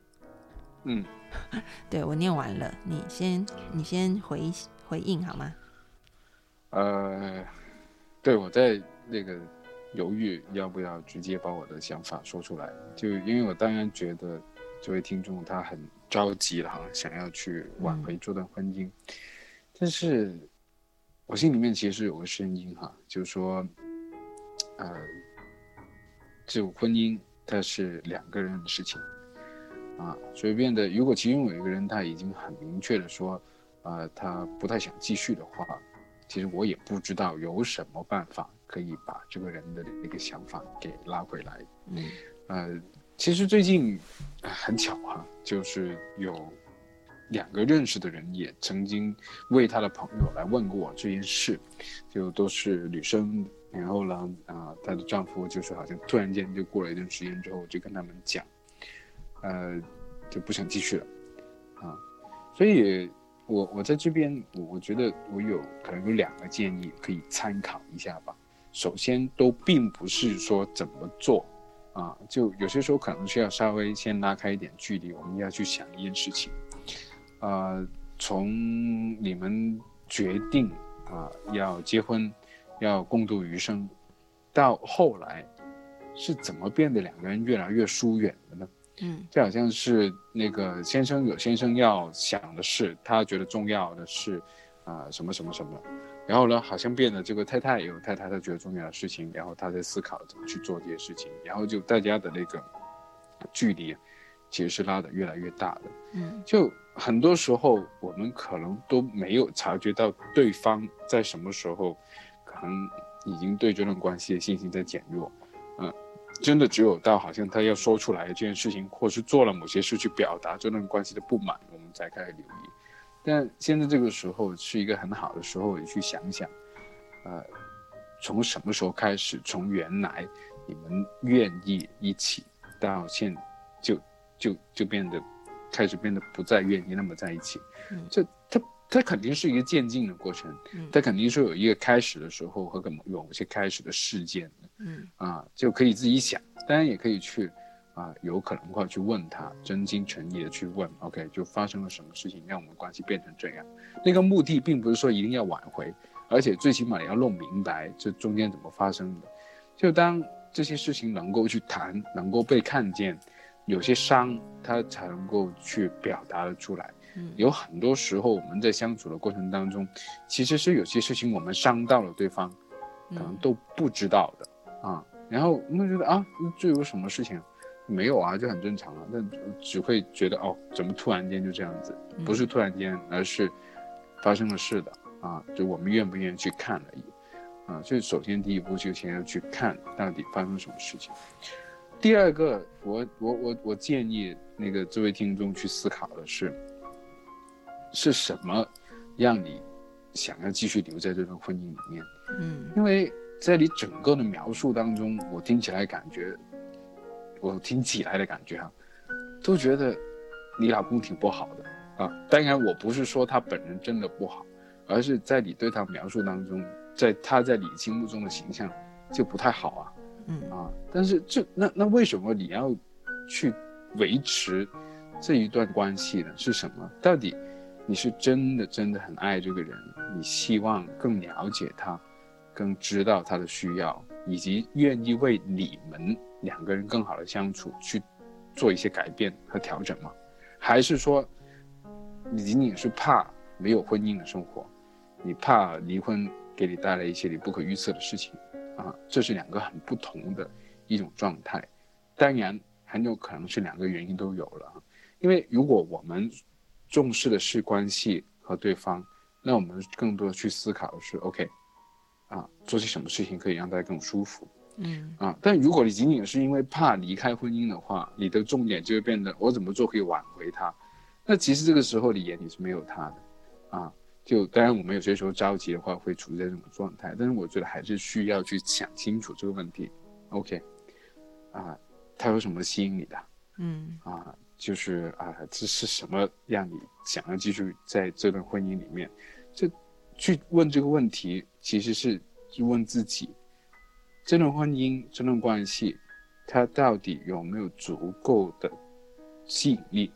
嗯，对我念完了，你先你先回回应好吗？呃，对我在那个犹豫要不要直接把我的想法说出来，就因为我当然觉得这位听众他很着急了哈，想要去挽回这段婚姻，但是我心里面其实有个声音哈，就是说，呃，这种婚姻它是两个人的事情。啊，所以变得，如果其中有一个人他已经很明确的说，呃，他不太想继续的话，其实我也不知道有什么办法可以把这个人的那个想法给拉回来。嗯，呃，其实最近很巧哈，就是有两个认识的人也曾经为他的朋友来问过我这件事，就都是女生，然后呢，啊，她的丈夫就是好像突然间就过了一段时间之后，就跟他们讲。呃，就不想继续了，啊，所以，我我在这边，我我觉得我有可能有两个建议可以参考一下吧。首先，都并不是说怎么做，啊，就有些时候可能需要稍微先拉开一点距离，我们要去想一件事情，啊，从你们决定啊要结婚，要共度余生，到后来，是怎么变得两个人越来越疏远的呢？嗯，就好像是那个先生有先生要想的事，他觉得重要的是，啊什么什么什么，然后呢，好像变得这个太太有太太她觉得重要的事情，然后她在思考怎么去做这些事情，然后就大家的那个距离，其实是拉得越来越大的。嗯，就很多时候我们可能都没有察觉到对方在什么时候，可能已经对这段关系的信心在减弱，嗯。真的只有到好像他要说出来这件事情，或是做了某些事去表达这段关系的不满，我们才开始留意。但现在这个时候是一个很好的时候，你去想想，呃，从什么时候开始，从原来你们愿意一起，到现就就就变得开始变得不再愿意那么在一起，这他。它肯定是一个渐进的过程，它肯定是有一个开始的时候和有某些开始的事件的，嗯。啊，就可以自己想，当然也可以去，啊，有可能的话去问他，真心诚意的去问，OK，就发生了什么事情让我们关系变成这样？那个目的并不是说一定要挽回，而且最起码也要弄明白这中间怎么发生的。就当这些事情能够去谈，能够被看见，有些伤他才能够去表达的出来。有很多时候，我们在相处的过程当中，其实是有些事情我们伤到了对方，可能都不知道的啊。然后我们觉得啊，这有什么事情？没有啊，就很正常啊。但只会觉得哦，怎么突然间就这样子？不是突然间，而是发生了事的啊。就我们愿不愿意去看而已啊。所以首先第一步就先要去看到底发生什么事情。第二个，我我我我建议那个这位听众去思考的是。是什么让你想要继续留在这段婚姻里面？嗯，因为在你整个的描述当中，我听起来感觉，我听起来的感觉哈，都觉得你老公挺不好的啊。当然，我不是说他本人真的不好，而是在你对他描述当中，在他在你心目中的形象就不太好啊。嗯啊，但是这那那为什么你要去维持这一段关系呢？是什么？到底？你是真的真的很爱这个人，你希望更了解他，更知道他的需要，以及愿意为你们两个人更好的相处去做一些改变和调整吗？还是说，你仅仅是怕没有婚姻的生活，你怕离婚给你带来一些你不可预测的事情啊？这是两个很不同的一种状态，当然很有可能是两个原因都有了，因为如果我们。重视的是关系和对方，那我们更多的去思考的是，OK，啊，做些什么事情可以让大家更舒服，嗯，啊，但如果你仅仅是因为怕离开婚姻的话，你的重点就会变得我怎么做可以挽回他，那其实这个时候你眼里是没有他的，啊，就当然我们有些时候着急的话会处在这种状态，但是我觉得还是需要去想清楚这个问题，OK，啊，他有什么吸引你的，嗯，啊。就是啊，这是什么让你想要继续在这段婚姻里面？这去问这个问题，其实是问自己，这段婚姻、这段关系，它到底有没有足够的吸引力，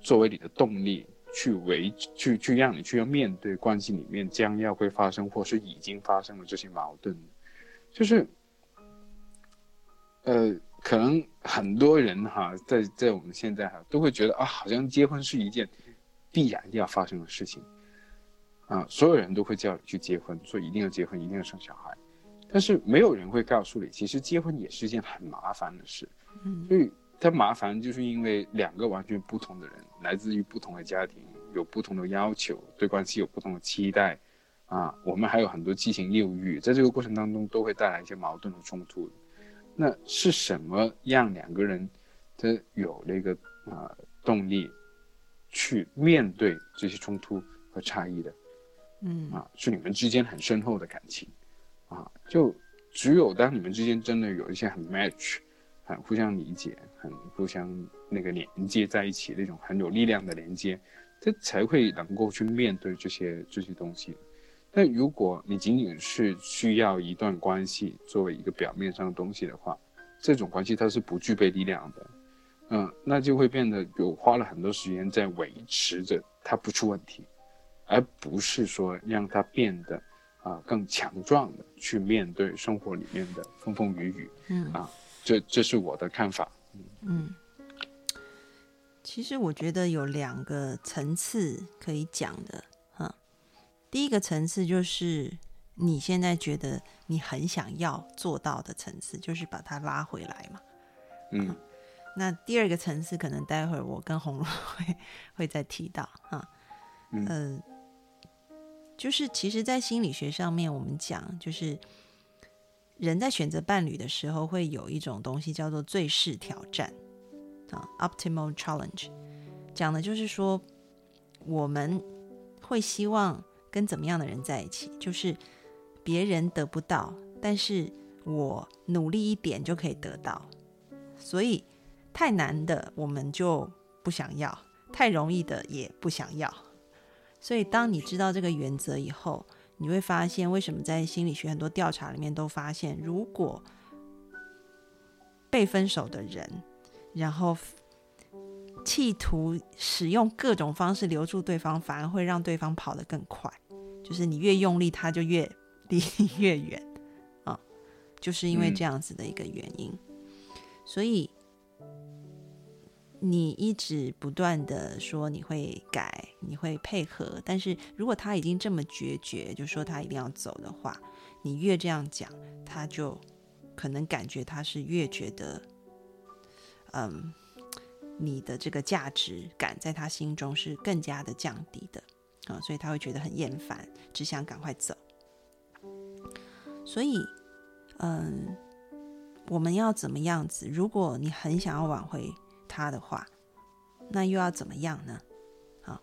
作为你的动力，去维去去让你去要面对关系里面将要会发生或是已经发生的这些矛盾，就是，呃。可能很多人哈，在在我们现在哈，都会觉得啊，好像结婚是一件必然要发生的事情，啊，所有人都会叫你去结婚，说一定要结婚，一定要生小孩，但是没有人会告诉你，其实结婚也是一件很麻烦的事。嗯，所以它麻烦，就是因为两个完全不同的人，来自于不同的家庭，有不同的要求，对关系有不同的期待，啊，我们还有很多七情六欲，在这个过程当中都会带来一些矛盾和冲突。那是什么让两个人，他有那个啊动力，去面对这些冲突和差异的？嗯啊，是你们之间很深厚的感情，啊，就只有当你们之间真的有一些很 match，很互相理解，很互相那个连接在一起那种很有力量的连接，这才会能够去面对这些这些东西。但如果你仅仅是需要一段关系作为一个表面上的东西的话，这种关系它是不具备力量的，嗯，那就会变得有花了很多时间在维持着它不出问题，而不是说让它变得啊更强壮的去面对生活里面的风风雨雨，嗯啊，这这是我的看法，嗯，其实我觉得有两个层次可以讲的。第一个层次就是你现在觉得你很想要做到的层次，就是把它拉回来嘛。嗯，那第二个层次可能待会儿我跟红茹会会再提到哈。嗯，就是其实，在心理学上面，我们讲就是人在选择伴侣的时候，会有一种东西叫做最适挑战啊，optimal challenge，讲的就是说我们会希望。跟怎么样的人在一起，就是别人得不到，但是我努力一点就可以得到。所以太难的我们就不想要，太容易的也不想要。所以当你知道这个原则以后，你会发现为什么在心理学很多调查里面都发现，如果被分手的人，然后。企图使用各种方式留住对方，反而会让对方跑得更快。就是你越用力，他就越 离你越远啊！就是因为这样子的一个原因，所以你一直不断的说你会改，你会配合，但是如果他已经这么决绝，就说他一定要走的话，你越这样讲，他就可能感觉他是越觉得，嗯。你的这个价值感在他心中是更加的降低的啊，所以他会觉得很厌烦，只想赶快走。所以，嗯，我们要怎么样子？如果你很想要挽回他的话，那又要怎么样呢？啊，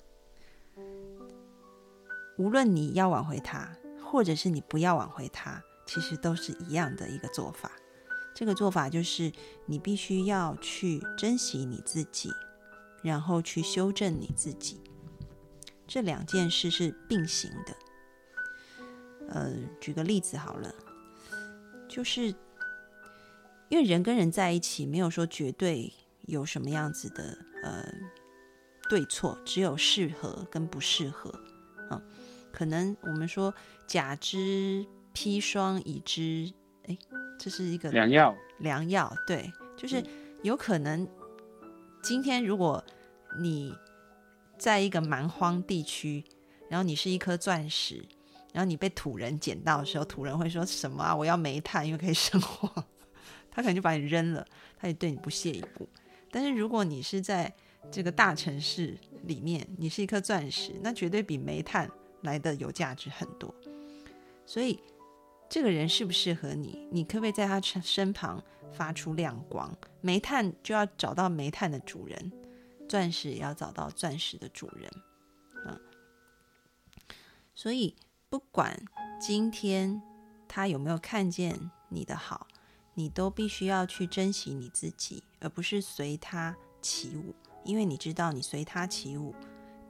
无论你要挽回他，或者是你不要挽回他，其实都是一样的一个做法。这个做法就是，你必须要去珍惜你自己，然后去修正你自己。这两件事是并行的。呃，举个例子好了，就是因为人跟人在一起，没有说绝对有什么样子的呃对错，只有适合跟不适合。啊，可能我们说甲之砒霜，乙之哎。这是一个良药，良药对，就是有可能今天如果你在一个蛮荒地区，然后你是一颗钻石，然后你被土人捡到的时候，土人会说什么啊？我要煤炭，因为可以生活，他可能就把你扔了，他也对你不屑一顾。但是如果你是在这个大城市里面，你是一颗钻石，那绝对比煤炭来的有价值很多，所以。这个人适不适合你？你可不可以在他身身旁发出亮光？煤炭就要找到煤炭的主人，钻石也要找到钻石的主人。嗯，所以不管今天他有没有看见你的好，你都必须要去珍惜你自己，而不是随他起舞，因为你知道你随他起舞，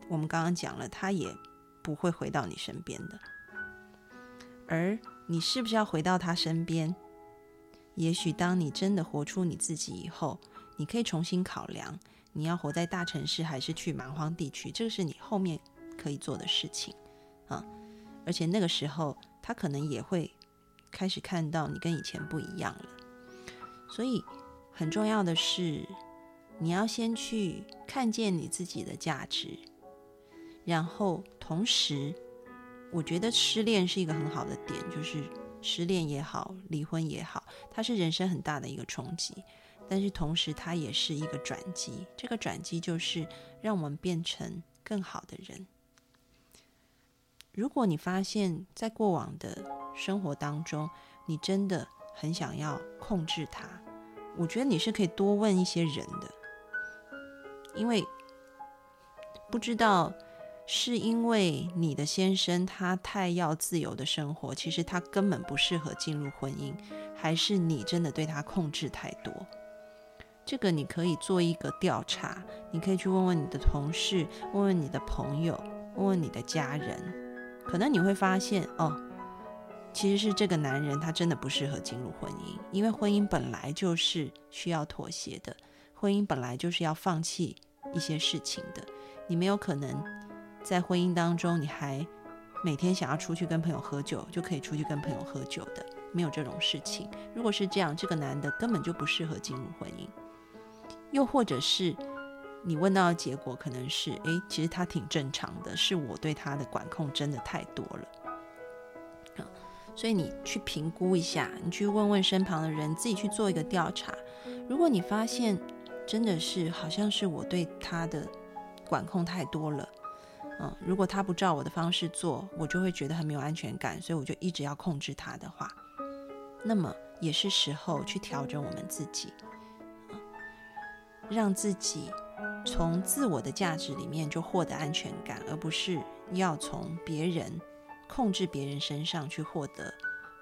我们刚刚讲了，他也不会回到你身边的。而你是不是要回到他身边？也许当你真的活出你自己以后，你可以重新考量，你要活在大城市还是去蛮荒地区，这个是你后面可以做的事情啊。而且那个时候，他可能也会开始看到你跟以前不一样了。所以很重要的是，你要先去看见你自己的价值，然后同时，我觉得失恋是一个很好的点，就是失恋也好，离婚也好，它是人生很大的一个冲击，但是同时它也是一个转机。这个转机就是让我们变成更好的人。如果你发现，在过往的生活当中，你真的很想要控制他，我觉得你是可以多问一些人的，因为不知道是因为你的先生他太要自由的生活，其实他根本不适合进入婚姻，还是你真的对他控制太多？这个你可以做一个调查，你可以去问问你的同事，问问你的朋友，问问你的家人，可能你会发现哦。其实是这个男人，他真的不适合进入婚姻，因为婚姻本来就是需要妥协的，婚姻本来就是要放弃一些事情的。你没有可能在婚姻当中，你还每天想要出去跟朋友喝酒，就可以出去跟朋友喝酒的，没有这种事情。如果是这样，这个男的根本就不适合进入婚姻。又或者是你问到的结果可能是，诶，其实他挺正常的，是我对他的管控真的太多了。所以你去评估一下，你去问问身旁的人，自己去做一个调查。如果你发现真的是好像是我对他的管控太多了，嗯，如果他不照我的方式做，我就会觉得很没有安全感，所以我就一直要控制他的话，那么也是时候去调整我们自己，让自己从自我的价值里面就获得安全感，而不是要从别人。控制别人身上去获得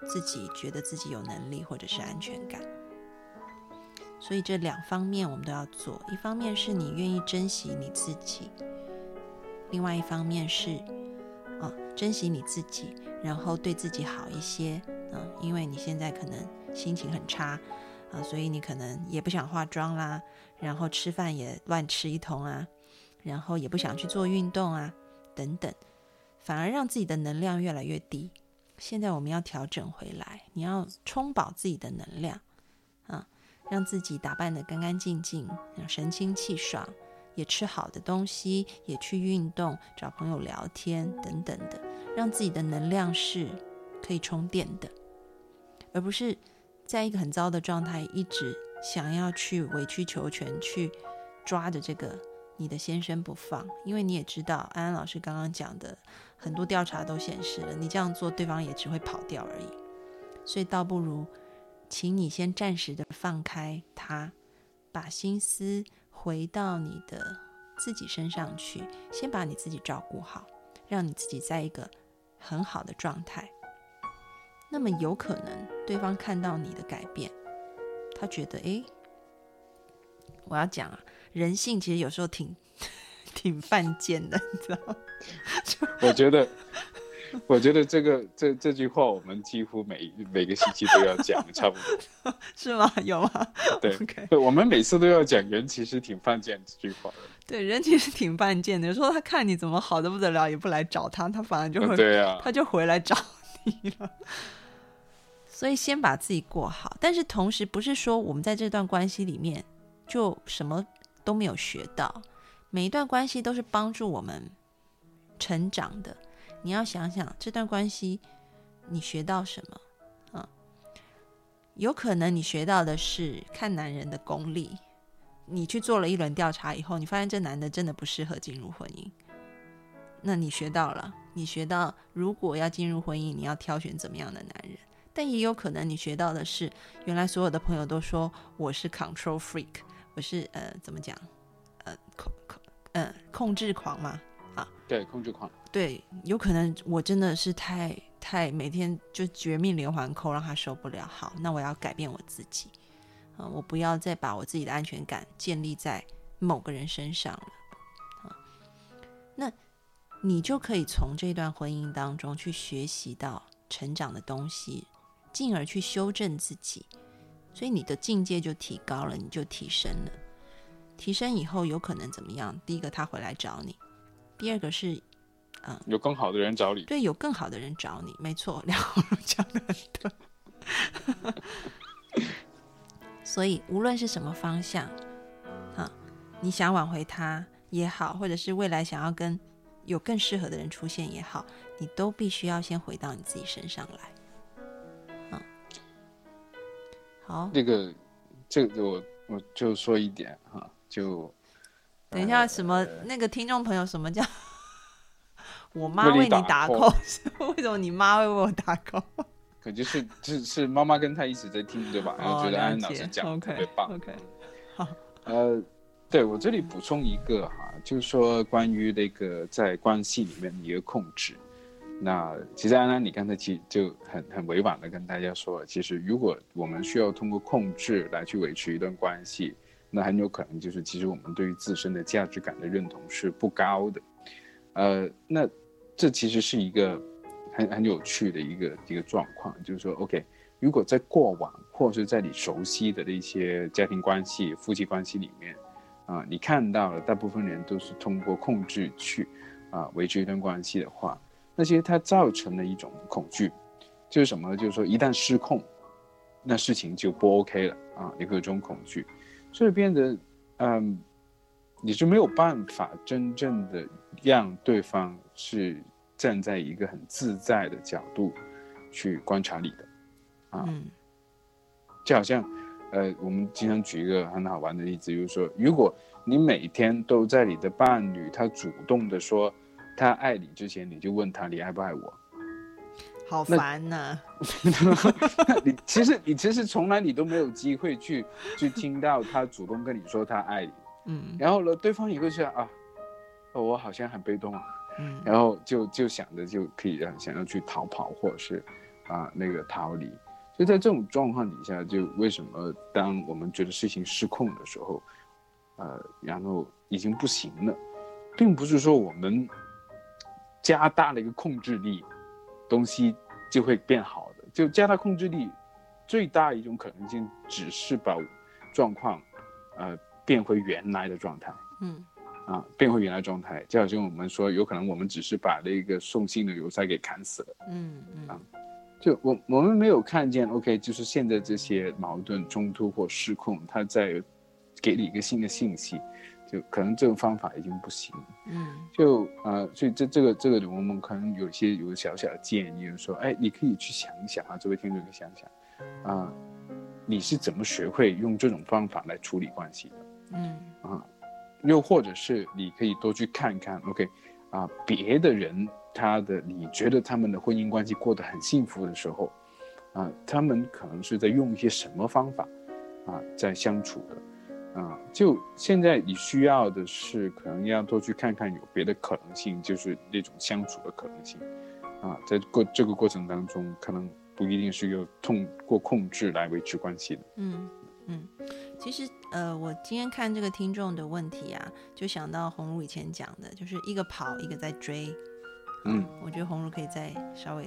自己觉得自己有能力或者是安全感，所以这两方面我们都要做。一方面是你愿意珍惜你自己，另外一方面是啊珍惜你自己，然后对自己好一些啊，因为你现在可能心情很差啊，所以你可能也不想化妆啦，然后吃饭也乱吃一通啊，然后也不想去做运动啊，等等。反而让自己的能量越来越低。现在我们要调整回来，你要充饱自己的能量啊，让自己打扮得干干净净，神清气爽，也吃好的东西，也去运动，找朋友聊天等等的，让自己的能量是可以充电的，而不是在一个很糟的状态，一直想要去委曲求全，去抓着这个你的先生不放。因为你也知道，安安老师刚刚讲的。很多调查都显示了，你这样做，对方也只会跑掉而已。所以倒不如，请你先暂时的放开他，把心思回到你的自己身上去，先把你自己照顾好，让你自己在一个很好的状态。那么有可能对方看到你的改变，他觉得，哎，我要讲啊，人性其实有时候挺。挺犯贱的，你知道？我觉得，我觉得这个这这句话，我们几乎每每个星期都要讲，差不多 是吗？有吗？对，对，我们每次都要讲人其实挺犯贱这句话的。对，人其实挺犯贱的。有时候他看你怎么好的不得了，也不来找他，他反而就会对啊，他就回来找你了。所以先把自己过好，但是同时不是说我们在这段关系里面就什么都没有学到。每一段关系都是帮助我们成长的。你要想想这段关系，你学到什么？啊，有可能你学到的是看男人的功力。你去做了一轮调查以后，你发现这男的真的不适合进入婚姻。那你学到了，你学到如果要进入婚姻，你要挑选怎么样的男人。但也有可能你学到的是，原来所有的朋友都说我是 control freak，我是呃怎么讲？呃控控呃控制狂嘛啊。对控制狂。对有可能我真的是太太每天就绝命连环扣让他受不了好那我要改变我自己。啊我不要再把我自己的安全感建立在某个人身上了啊，那你就可以从这段婚姻当中去学习到成长的东西，进而去修正自己，所以你的境界就提高了，你就提升了。提升以后有可能怎么样？第一个他回来找你，第二个是，嗯，有更好的人找你，对，有更好的人找你，没错，梁红茹讲的很对。所以无论是什么方向，啊，你想挽回他也好，或者是未来想要跟有更适合的人出现也好，你都必须要先回到你自己身上来。好，这个，这个我我就说一点哈。就等一下，什么那个听众朋友，什么叫 我妈为你打 call？为什么你妈会为我打 call？可就是就是妈妈跟他一直在听，对吧？然后觉得安安老师讲特别棒。OK，好。呃，对我这里补充一个哈，就是说关于那个在关系里面的一个控制。那其实安安，你刚才其实就很很委婉的跟大家说，其实如果我们需要通过控制来去维持一段关系。那很有可能就是，其实我们对于自身的价值感的认同是不高的，呃，那这其实是一个很很有趣的一个一个状况，就是说，OK，如果在过往或者是在你熟悉的那些家庭关系、夫妻关系里面，啊，你看到了大部分人都是通过控制去啊维持一段关系的话，那其实它造成了一种恐惧，就是什么呢？就是说一旦失控，那事情就不 OK 了啊，一个这种恐惧。所以变得，嗯，你是没有办法真正的让对方是站在一个很自在的角度去观察你的，啊，就好像，呃，我们经常举一个很好玩的例子，就是说，如果你每天都在你的伴侣他主动的说他爱你之前，你就问他你爱不爱我。好烦呐！你其实你其实从来你都没有机会去去听到他主动跟你说他爱你，嗯，然后呢，对方也会想啊，我好像很被动啊，嗯，然后就就想着就可以让想要去逃跑或者是啊那个逃离，所以在这种状况底下，就为什么当我们觉得事情失控的时候，呃，然后已经不行了，并不是说我们加大了一个控制力。东西就会变好的，就加大控制力，最大一种可能性只是把状况，呃，变回原来的状态。嗯，啊，变回原来状态，就好像我们说，有可能我们只是把那个送信的邮差给砍死了。嗯嗯，啊，就我我们没有看见，OK，就是现在这些矛盾冲突或失控，它在给你一个新的信息。就可能这种方法已经不行，嗯，就呃，所以这这个这个我们可能有些有小小的建议，就是说，哎，你可以去想一想啊，这位听众可以想想，啊，你是怎么学会用这种方法来处理关系的？嗯，啊，又或者是你可以多去看看，OK，啊，别的人他的你觉得他们的婚姻关系过得很幸福的时候，啊，他们可能是在用一些什么方法，啊，在相处的。啊，就现在你需要的是，可能要多去看看有别的可能性，就是那种相处的可能性。啊，在过这个过程当中，可能不一定是用通过控制来维持关系的。嗯嗯，其实呃，我今天看这个听众的问题啊，就想到红茹以前讲的，就是一个跑，一个在追。嗯，我觉得红茹可以再稍微。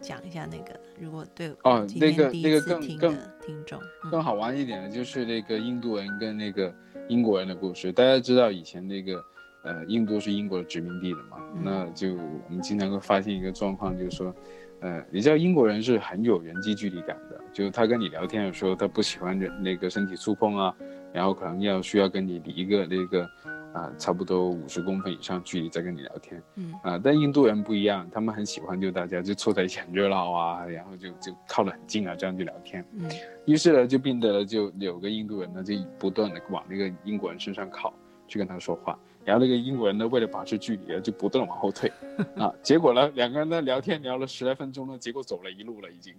讲一下那个，如果对哦，那个那个更更听众更好玩一点的，就是那个印度人跟那个英国人的故事。大家知道以前那个呃，印度是英国的殖民地的嘛？那就我们经常会发现一个状况，就是说，呃，你知道英国人是很有人际距离感的，就是他跟你聊天的时候，他不喜欢人那个身体触碰啊，然后可能要需要跟你离一个那个。啊，差不多五十公分以上距离在跟你聊天，嗯啊，但印度人不一样，他们很喜欢就大家就凑在一起很热闹啊，然后就就靠得很近啊，这样就聊天，嗯，于是呢就变得就有个印度人呢就不断的往那个英国人身上靠，去跟他说话。然后那个英国人呢，为了保持距离啊，就不断的往后退，啊，结果呢，两个人呢聊天聊了十来分钟呢，结果走了一路了已经，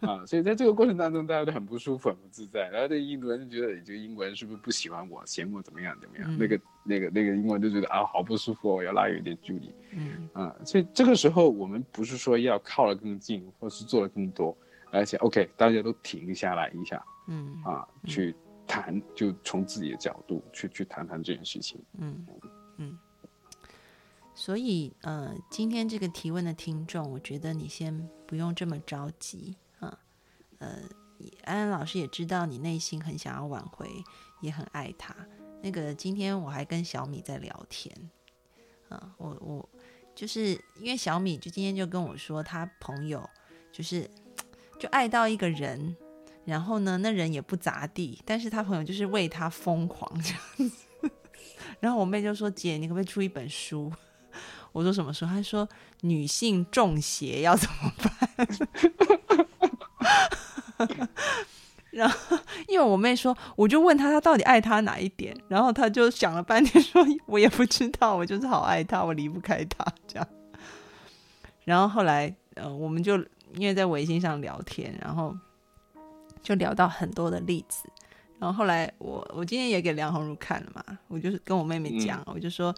啊，所以在这个过程当中，大家都很不舒服，很不自在。然后这印度人就觉得，这个英国人是不是不喜欢我，嫌我怎么样怎么样？那个那个那个英国人就觉得啊，好不舒服，我要拉远一点距离。嗯，啊，所以这个时候我们不是说要靠得更近，或是做得更多，而且 OK，大家都停下来一下，嗯，啊，去。谈，就从自己的角度去去谈谈这件事情。嗯嗯。所以呃，今天这个提问的听众，我觉得你先不用这么着急啊。呃，安安老师也知道你内心很想要挽回，也很爱他。那个今天我还跟小米在聊天啊，我我就是因为小米就今天就跟我说，他朋友就是就爱到一个人，然后呢，那人也不咋地，但是他朋友就是为他疯狂这样子。然后我妹就说：“姐，你可不可以出一本书？” 我说什么书？她说女性中邪要怎么办？然后因为我妹说，我就问他，他到底爱他哪一点？然后他就想了半天，说我也不知道，我就是好爱他，我离不开他这样。然后后来，呃，我们就因为在微信上聊天，然后就聊到很多的例子。然后后来我我今天也给梁红茹看了嘛，我就是跟我妹妹讲，我就说。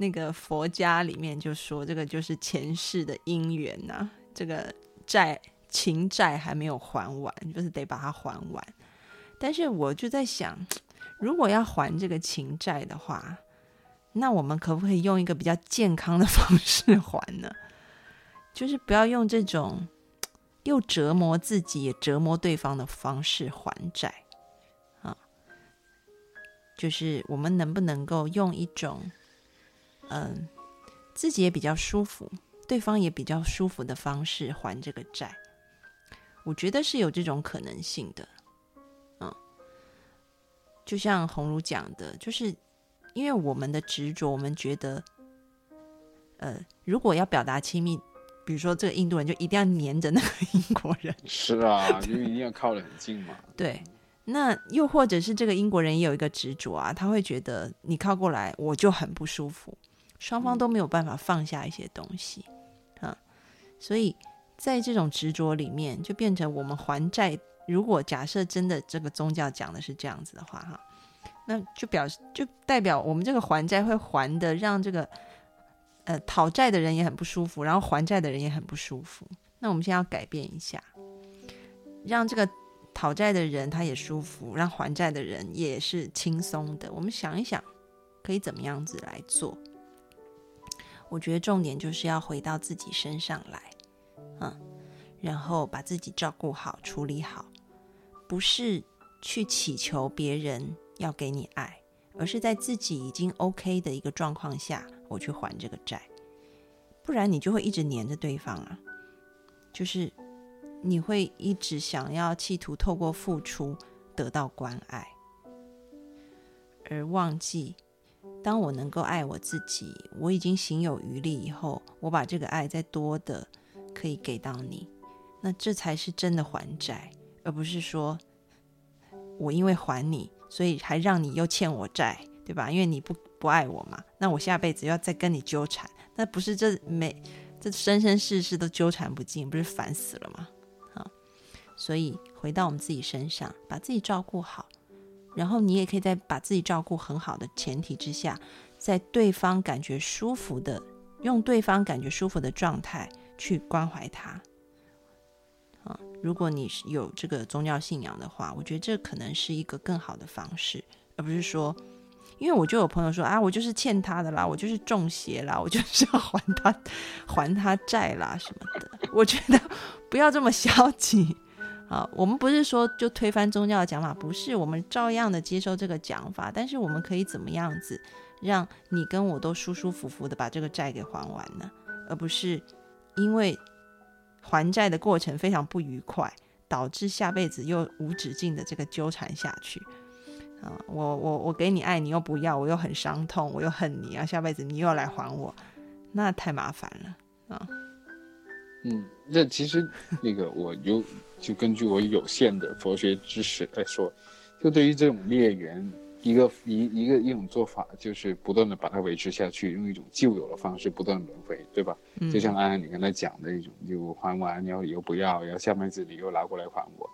那个佛家里面就说，这个就是前世的因缘呐，这个债情债还没有还完，就是得把它还完。但是我就在想，如果要还这个情债的话，那我们可不可以用一个比较健康的方式还呢？就是不要用这种又折磨自己也折磨对方的方式还债啊。就是我们能不能够用一种？嗯，自己也比较舒服，对方也比较舒服的方式还这个债，我觉得是有这种可能性的。嗯，就像红茹讲的，就是因为我们的执着，我们觉得，呃，如果要表达亲密，比如说这个印度人就一定要黏着那个英国人，是啊，因为一定要靠得很近嘛。对，那又或者是这个英国人也有一个执着啊，他会觉得你靠过来，我就很不舒服。双方都没有办法放下一些东西，啊，所以在这种执着里面，就变成我们还债。如果假设真的这个宗教讲的是这样子的话，哈，那就表示就代表我们这个还债会还的让这个呃讨债的人也很不舒服，然后还债的人也很不舒服。那我们现在要改变一下，让这个讨债的人他也舒服，让还债的人也是轻松的。我们想一想，可以怎么样子来做？我觉得重点就是要回到自己身上来，嗯，然后把自己照顾好、处理好，不是去祈求别人要给你爱，而是在自己已经 OK 的一个状况下，我去还这个债，不然你就会一直黏着对方啊，就是你会一直想要企图透过付出得到关爱，而忘记。当我能够爱我自己，我已经行有余力以后，我把这个爱再多的可以给到你，那这才是真的还债，而不是说我因为还你，所以还让你又欠我债，对吧？因为你不不爱我嘛，那我下辈子要再跟你纠缠，那不是这每这生生世世都纠缠不尽，不是烦死了吗？啊，所以回到我们自己身上，把自己照顾好。然后你也可以在把自己照顾很好的前提之下，在对方感觉舒服的，用对方感觉舒服的状态去关怀他。啊，如果你是有这个宗教信仰的话，我觉得这可能是一个更好的方式，而不是说，因为我就有朋友说啊，我就是欠他的啦，我就是中邪啦，我就是要还他还他债啦什么的。我觉得不要这么消极。啊，我们不是说就推翻宗教的讲法，不是，我们照样的接受这个讲法，但是我们可以怎么样子，让你跟我都舒舒服服的把这个债给还完呢？而不是因为还债的过程非常不愉快，导致下辈子又无止境的这个纠缠下去。啊，我我我给你爱你又不要，我又很伤痛，我又恨你啊，下辈子你又要来还我，那太麻烦了啊。嗯，那其实那个我有。就根据我有限的佛学知识来说，就对于这种孽缘，一个一一个一种做法，就是不断的把它维持下去，用一种旧有的方式不断轮回，对吧？就像安安你刚才讲的一种，就还完，然后又不要，然后下辈子你又拿过来还我，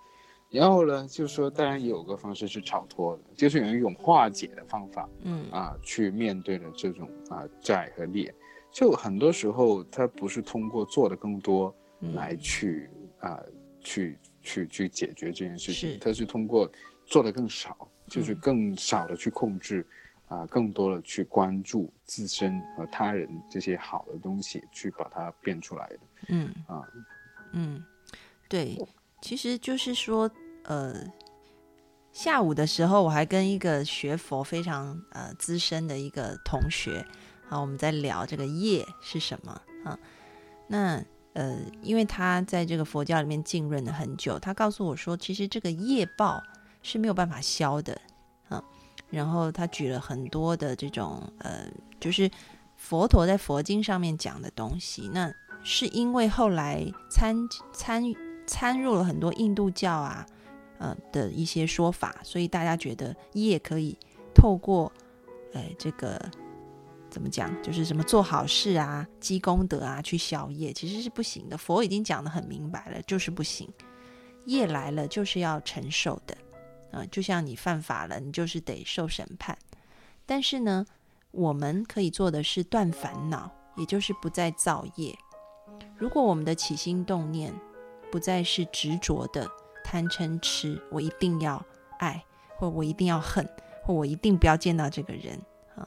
然后呢，就是说，当然也有个方式是超脱的，就是有一种化解的方法，嗯。啊，去面对了这种啊债和孽，就很多时候它不是通过做的更多来去啊。去去去解决这件事情是，它是通过做的更少，就是嗯。更少的去控制，啊、更多的去关注自身和他人这些好的东西，去把它变出来的嗯。啊。嗯，对，其实就是说，呃，下午的时候我还跟一个学佛非常呃资深的一个同学啊，我们在聊这个业是什么啊。那呃，因为他在这个佛教里面浸润了很久，他告诉我说，其实这个业报是没有办法消的啊。然后他举了很多的这种呃，就是佛陀在佛经上面讲的东西。那是因为后来参参参入了很多印度教啊，呃的一些说法，所以大家觉得业可以透过，呃，这个怎么讲，就是什么做好事啊、积功德啊去消业，其实是不行的。佛已经讲得很明白了，就是不行。业来了就是要承受的，啊、就像你犯法了，你就是得受审判。但是呢，我们可以做的是断烦恼，也就是不再造业。如果我们的起心动念不再是执着的贪嗔痴，我一定要爱，或我一定要恨，或我一定不要见到这个人啊，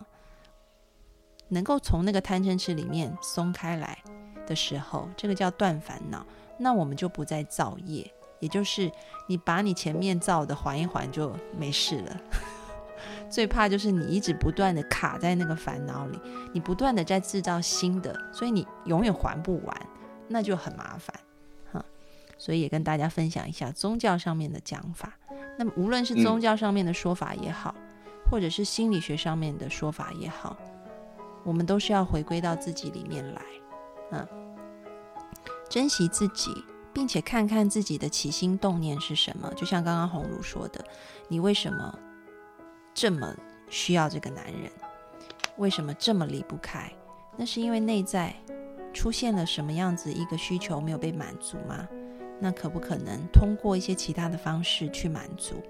能够从那个贪嗔痴里面松开来的时候，这个叫断烦恼，那我们就不再造业，也就是你把你前面造的还一还就没事了。最怕就是你一直不断的卡在那个烦恼里，你不断的在制造新的，所以你永远还不完，那就很麻烦，所以也跟大家分享一下宗教上面的讲法。那么无论是宗教上面的说法也好，或者是心理学上面的说法也好，我们都是要回归到自己里面来，嗯，珍惜自己，并且看看自己的起心动念是什么。就像刚刚红茹说的，你为什么？这么需要这个男人，为什么这么离不开？那是因为内在出现了什么样子一个需求没有被满足吗？那可不可能通过一些其他的方式去满足？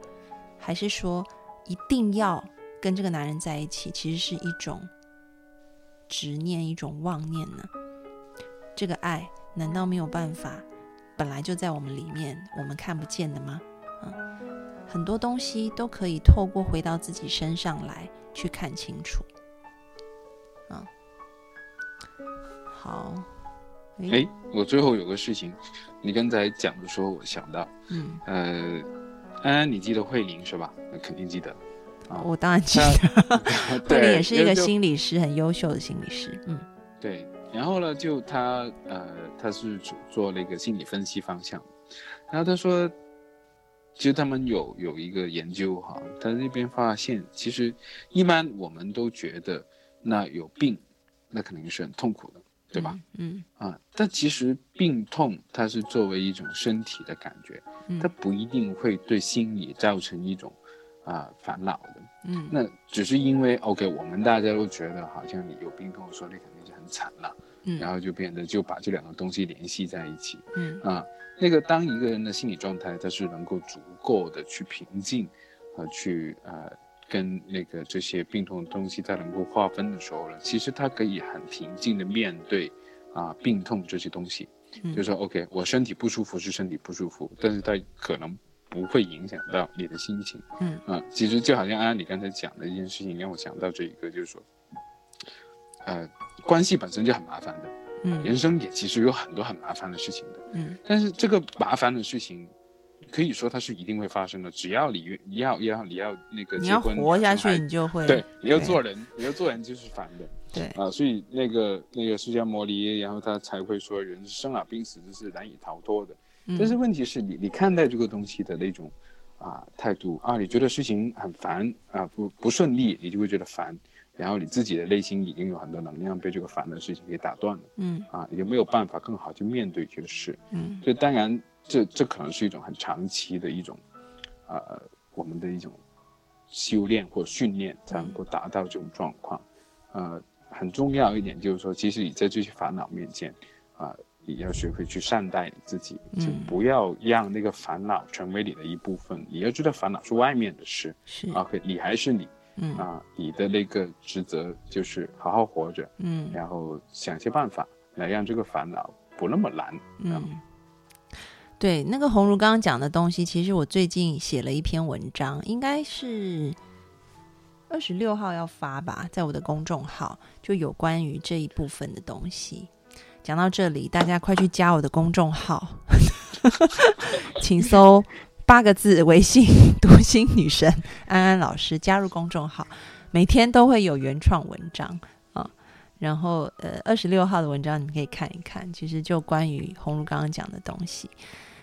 还是说一定要跟这个男人在一起，其实是一种执念、一种妄念呢？这个爱难道没有办法本来就在我们里面，我们看不见的吗？嗯。很多东西都可以透过回到自己身上来去看清楚。啊，好，哎，我最后有个事情，你刚才讲的时候，我想到，嗯，呃，安安，你记得慧玲是吧？那肯定记得。啊，我当然记得，慧玲也是一个心理师，很优秀的心理师。嗯，对。然后呢，就他呃，他是做做那个心理分析方向，然后他说。其实他们有有一个研究哈，他那边发现，其实一般我们都觉得那有病，那肯定是很痛苦的，对吧？嗯啊，但其实病痛它是作为一种身体的感觉，嗯它不一定会对心理造成一种啊烦恼的。嗯那只是因为 OK，我们大家都觉得好像你有病痛的时候，你肯定是很惨了，嗯，然后就变得就把这两个东西联系在一起。嗯啊，那个当一个人的心理状态他是能够足够的去平静，和去呃跟那个这些病痛的东西他能够划分的时候呢，其实他可以很平静的面对啊病痛这些东西，嗯。就说 OK，我身体不舒服是身体不舒服，但是它可能不会影响到你的心情。嗯。啊，其实就好像安安你刚才讲的一件事情，让我想到这一个，就是说，呃，关系本身就很麻烦的。嗯。人生也其实有很多很麻烦的事情的，嗯。但是这个麻烦的事情，可以说它是一定会发生的。只要你你要要你要那个你要活下去，你就会对，你要做人，你要做人就是烦的对啊。所以那个那个释迦摩尼，然后他才会说，人生老病死这是难以逃脱的。但是嗯问题是你你看待这个东西的那种啊态度啊，你觉得事情很烦啊，不不顺利，你就会觉得烦。然后你自己的内心已经有很多能量被这个烦的事情给打断了嗯啊，也没有办法更好去面对这个事。嗯所以当然这这可能是一种很长期的一种，呃，我们的一种修炼或训练才能够达到这种状况。呃，很重要一点就是说，其实你在这些烦恼面前，啊、你要学会去善待你自己，就嗯不要让那个烦恼成为你的一部分。你要知道，烦恼是外面的事是，OK，你还是你嗯啊、你的那个职责就是好好活着，嗯然后想些办法来让这个烦恼不那么难。嗯，对，那个红如刚刚讲的东西，其实我最近写了一篇文章，应该是二十六号要发吧，在我的公众号，就有关于这一部分的东西。讲到这里，大家快去加我的公众号，请搜八个字微信“读心女神安安老师”，加入公众号，每天都会有原创文章啊。然后呃，二十六号的文章你们可以看一看，其实就关于红如刚刚讲的东西。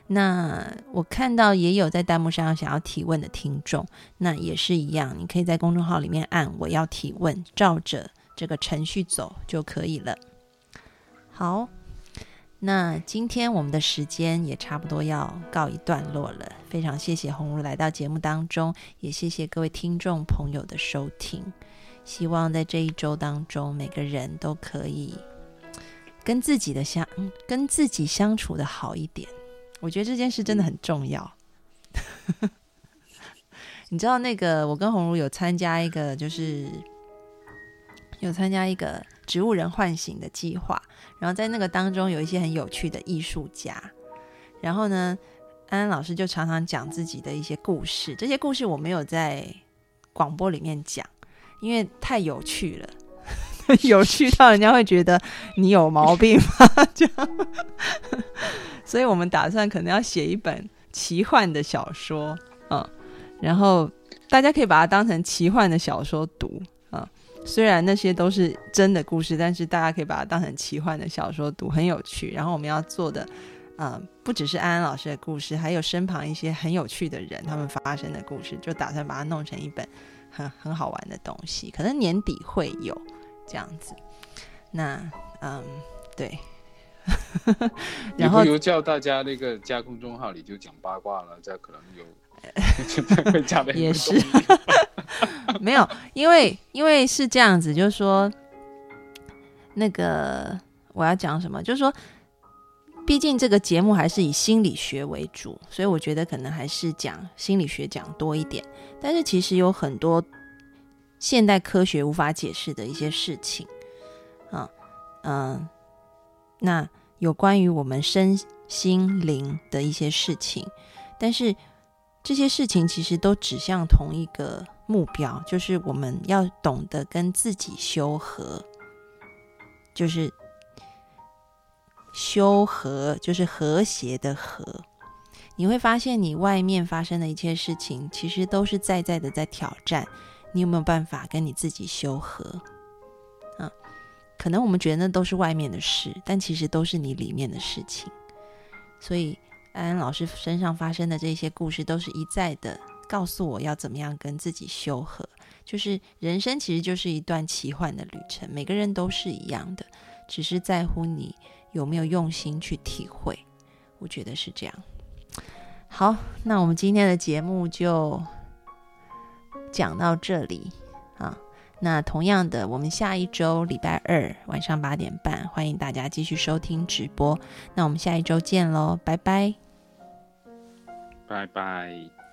那我看到也有在弹幕上想要提问的听众，那也是一样，你可以在公众号里面按“我要提问”，照着这个程序走就可以了。好，那今天我们的时间也差不多要告一段落了，非常谢谢红如来到节目当中，也谢谢各位听众朋友的收听。希望在这一周当中，每个人都可以跟自己的相跟自己相处的好一点。我觉得这件事真的很重要。你知道那个，我跟红如有参加一个，就是有参加一个植物人唤醒的计划，然后在那个当中有一些很有趣的艺术家，然后呢，安安老师就常常讲自己的一些故事，这些故事我没有在广播里面讲，因为太有趣了，有趣到人家会觉得你有毛病吗？这样。所以我们打算可能要写一本奇幻的小说，嗯，然后大家可以把它当成奇幻的小说读，啊，虽然那些都是真的故事，但是大家可以把它当成奇幻的小说读，很有趣。然后我们要做的，嗯，不只是安安老师的故事，还有身旁一些很有趣的人他们发生的故事，就打算把它弄成一本很很好玩的东西，可能年底会有这样子。那，嗯，对。然后又叫大家那个加公众号里就讲八卦了，这可能有 也是 没有，因为因为是这样子，就是说那个我要讲什么，就是说，毕竟这个节目还是以心理学为主，所以我觉得可能还是讲心理学讲多一点。但是其实有很多现代科学无法解释的一些事情，啊，嗯。那有关于我们身心灵的一些事情，但是这些事情其实都指向同一个目标，就是我们要懂得跟自己修和，就是修和，就是和谐的和。你会发现，你外面发生的一切事情，其实都是在在的在挑战你有没有办法跟你自己修和。啊可能我们觉得那都是外面的事，但其实都是你里面的事情。所以安安老师身上发生的这些故事，都是一再的告诉我要怎么样跟自己修和。就是人生其实就是一段奇幻的旅程，每个人都是一样的，只是在乎你有没有用心去体会。我觉得是这样。好，那我们今天的节目就讲到这里啊。那同样的，我们下一周礼拜二晚上八点半，欢迎大家继续收听直播。那我们下一周见喽，拜拜，拜拜。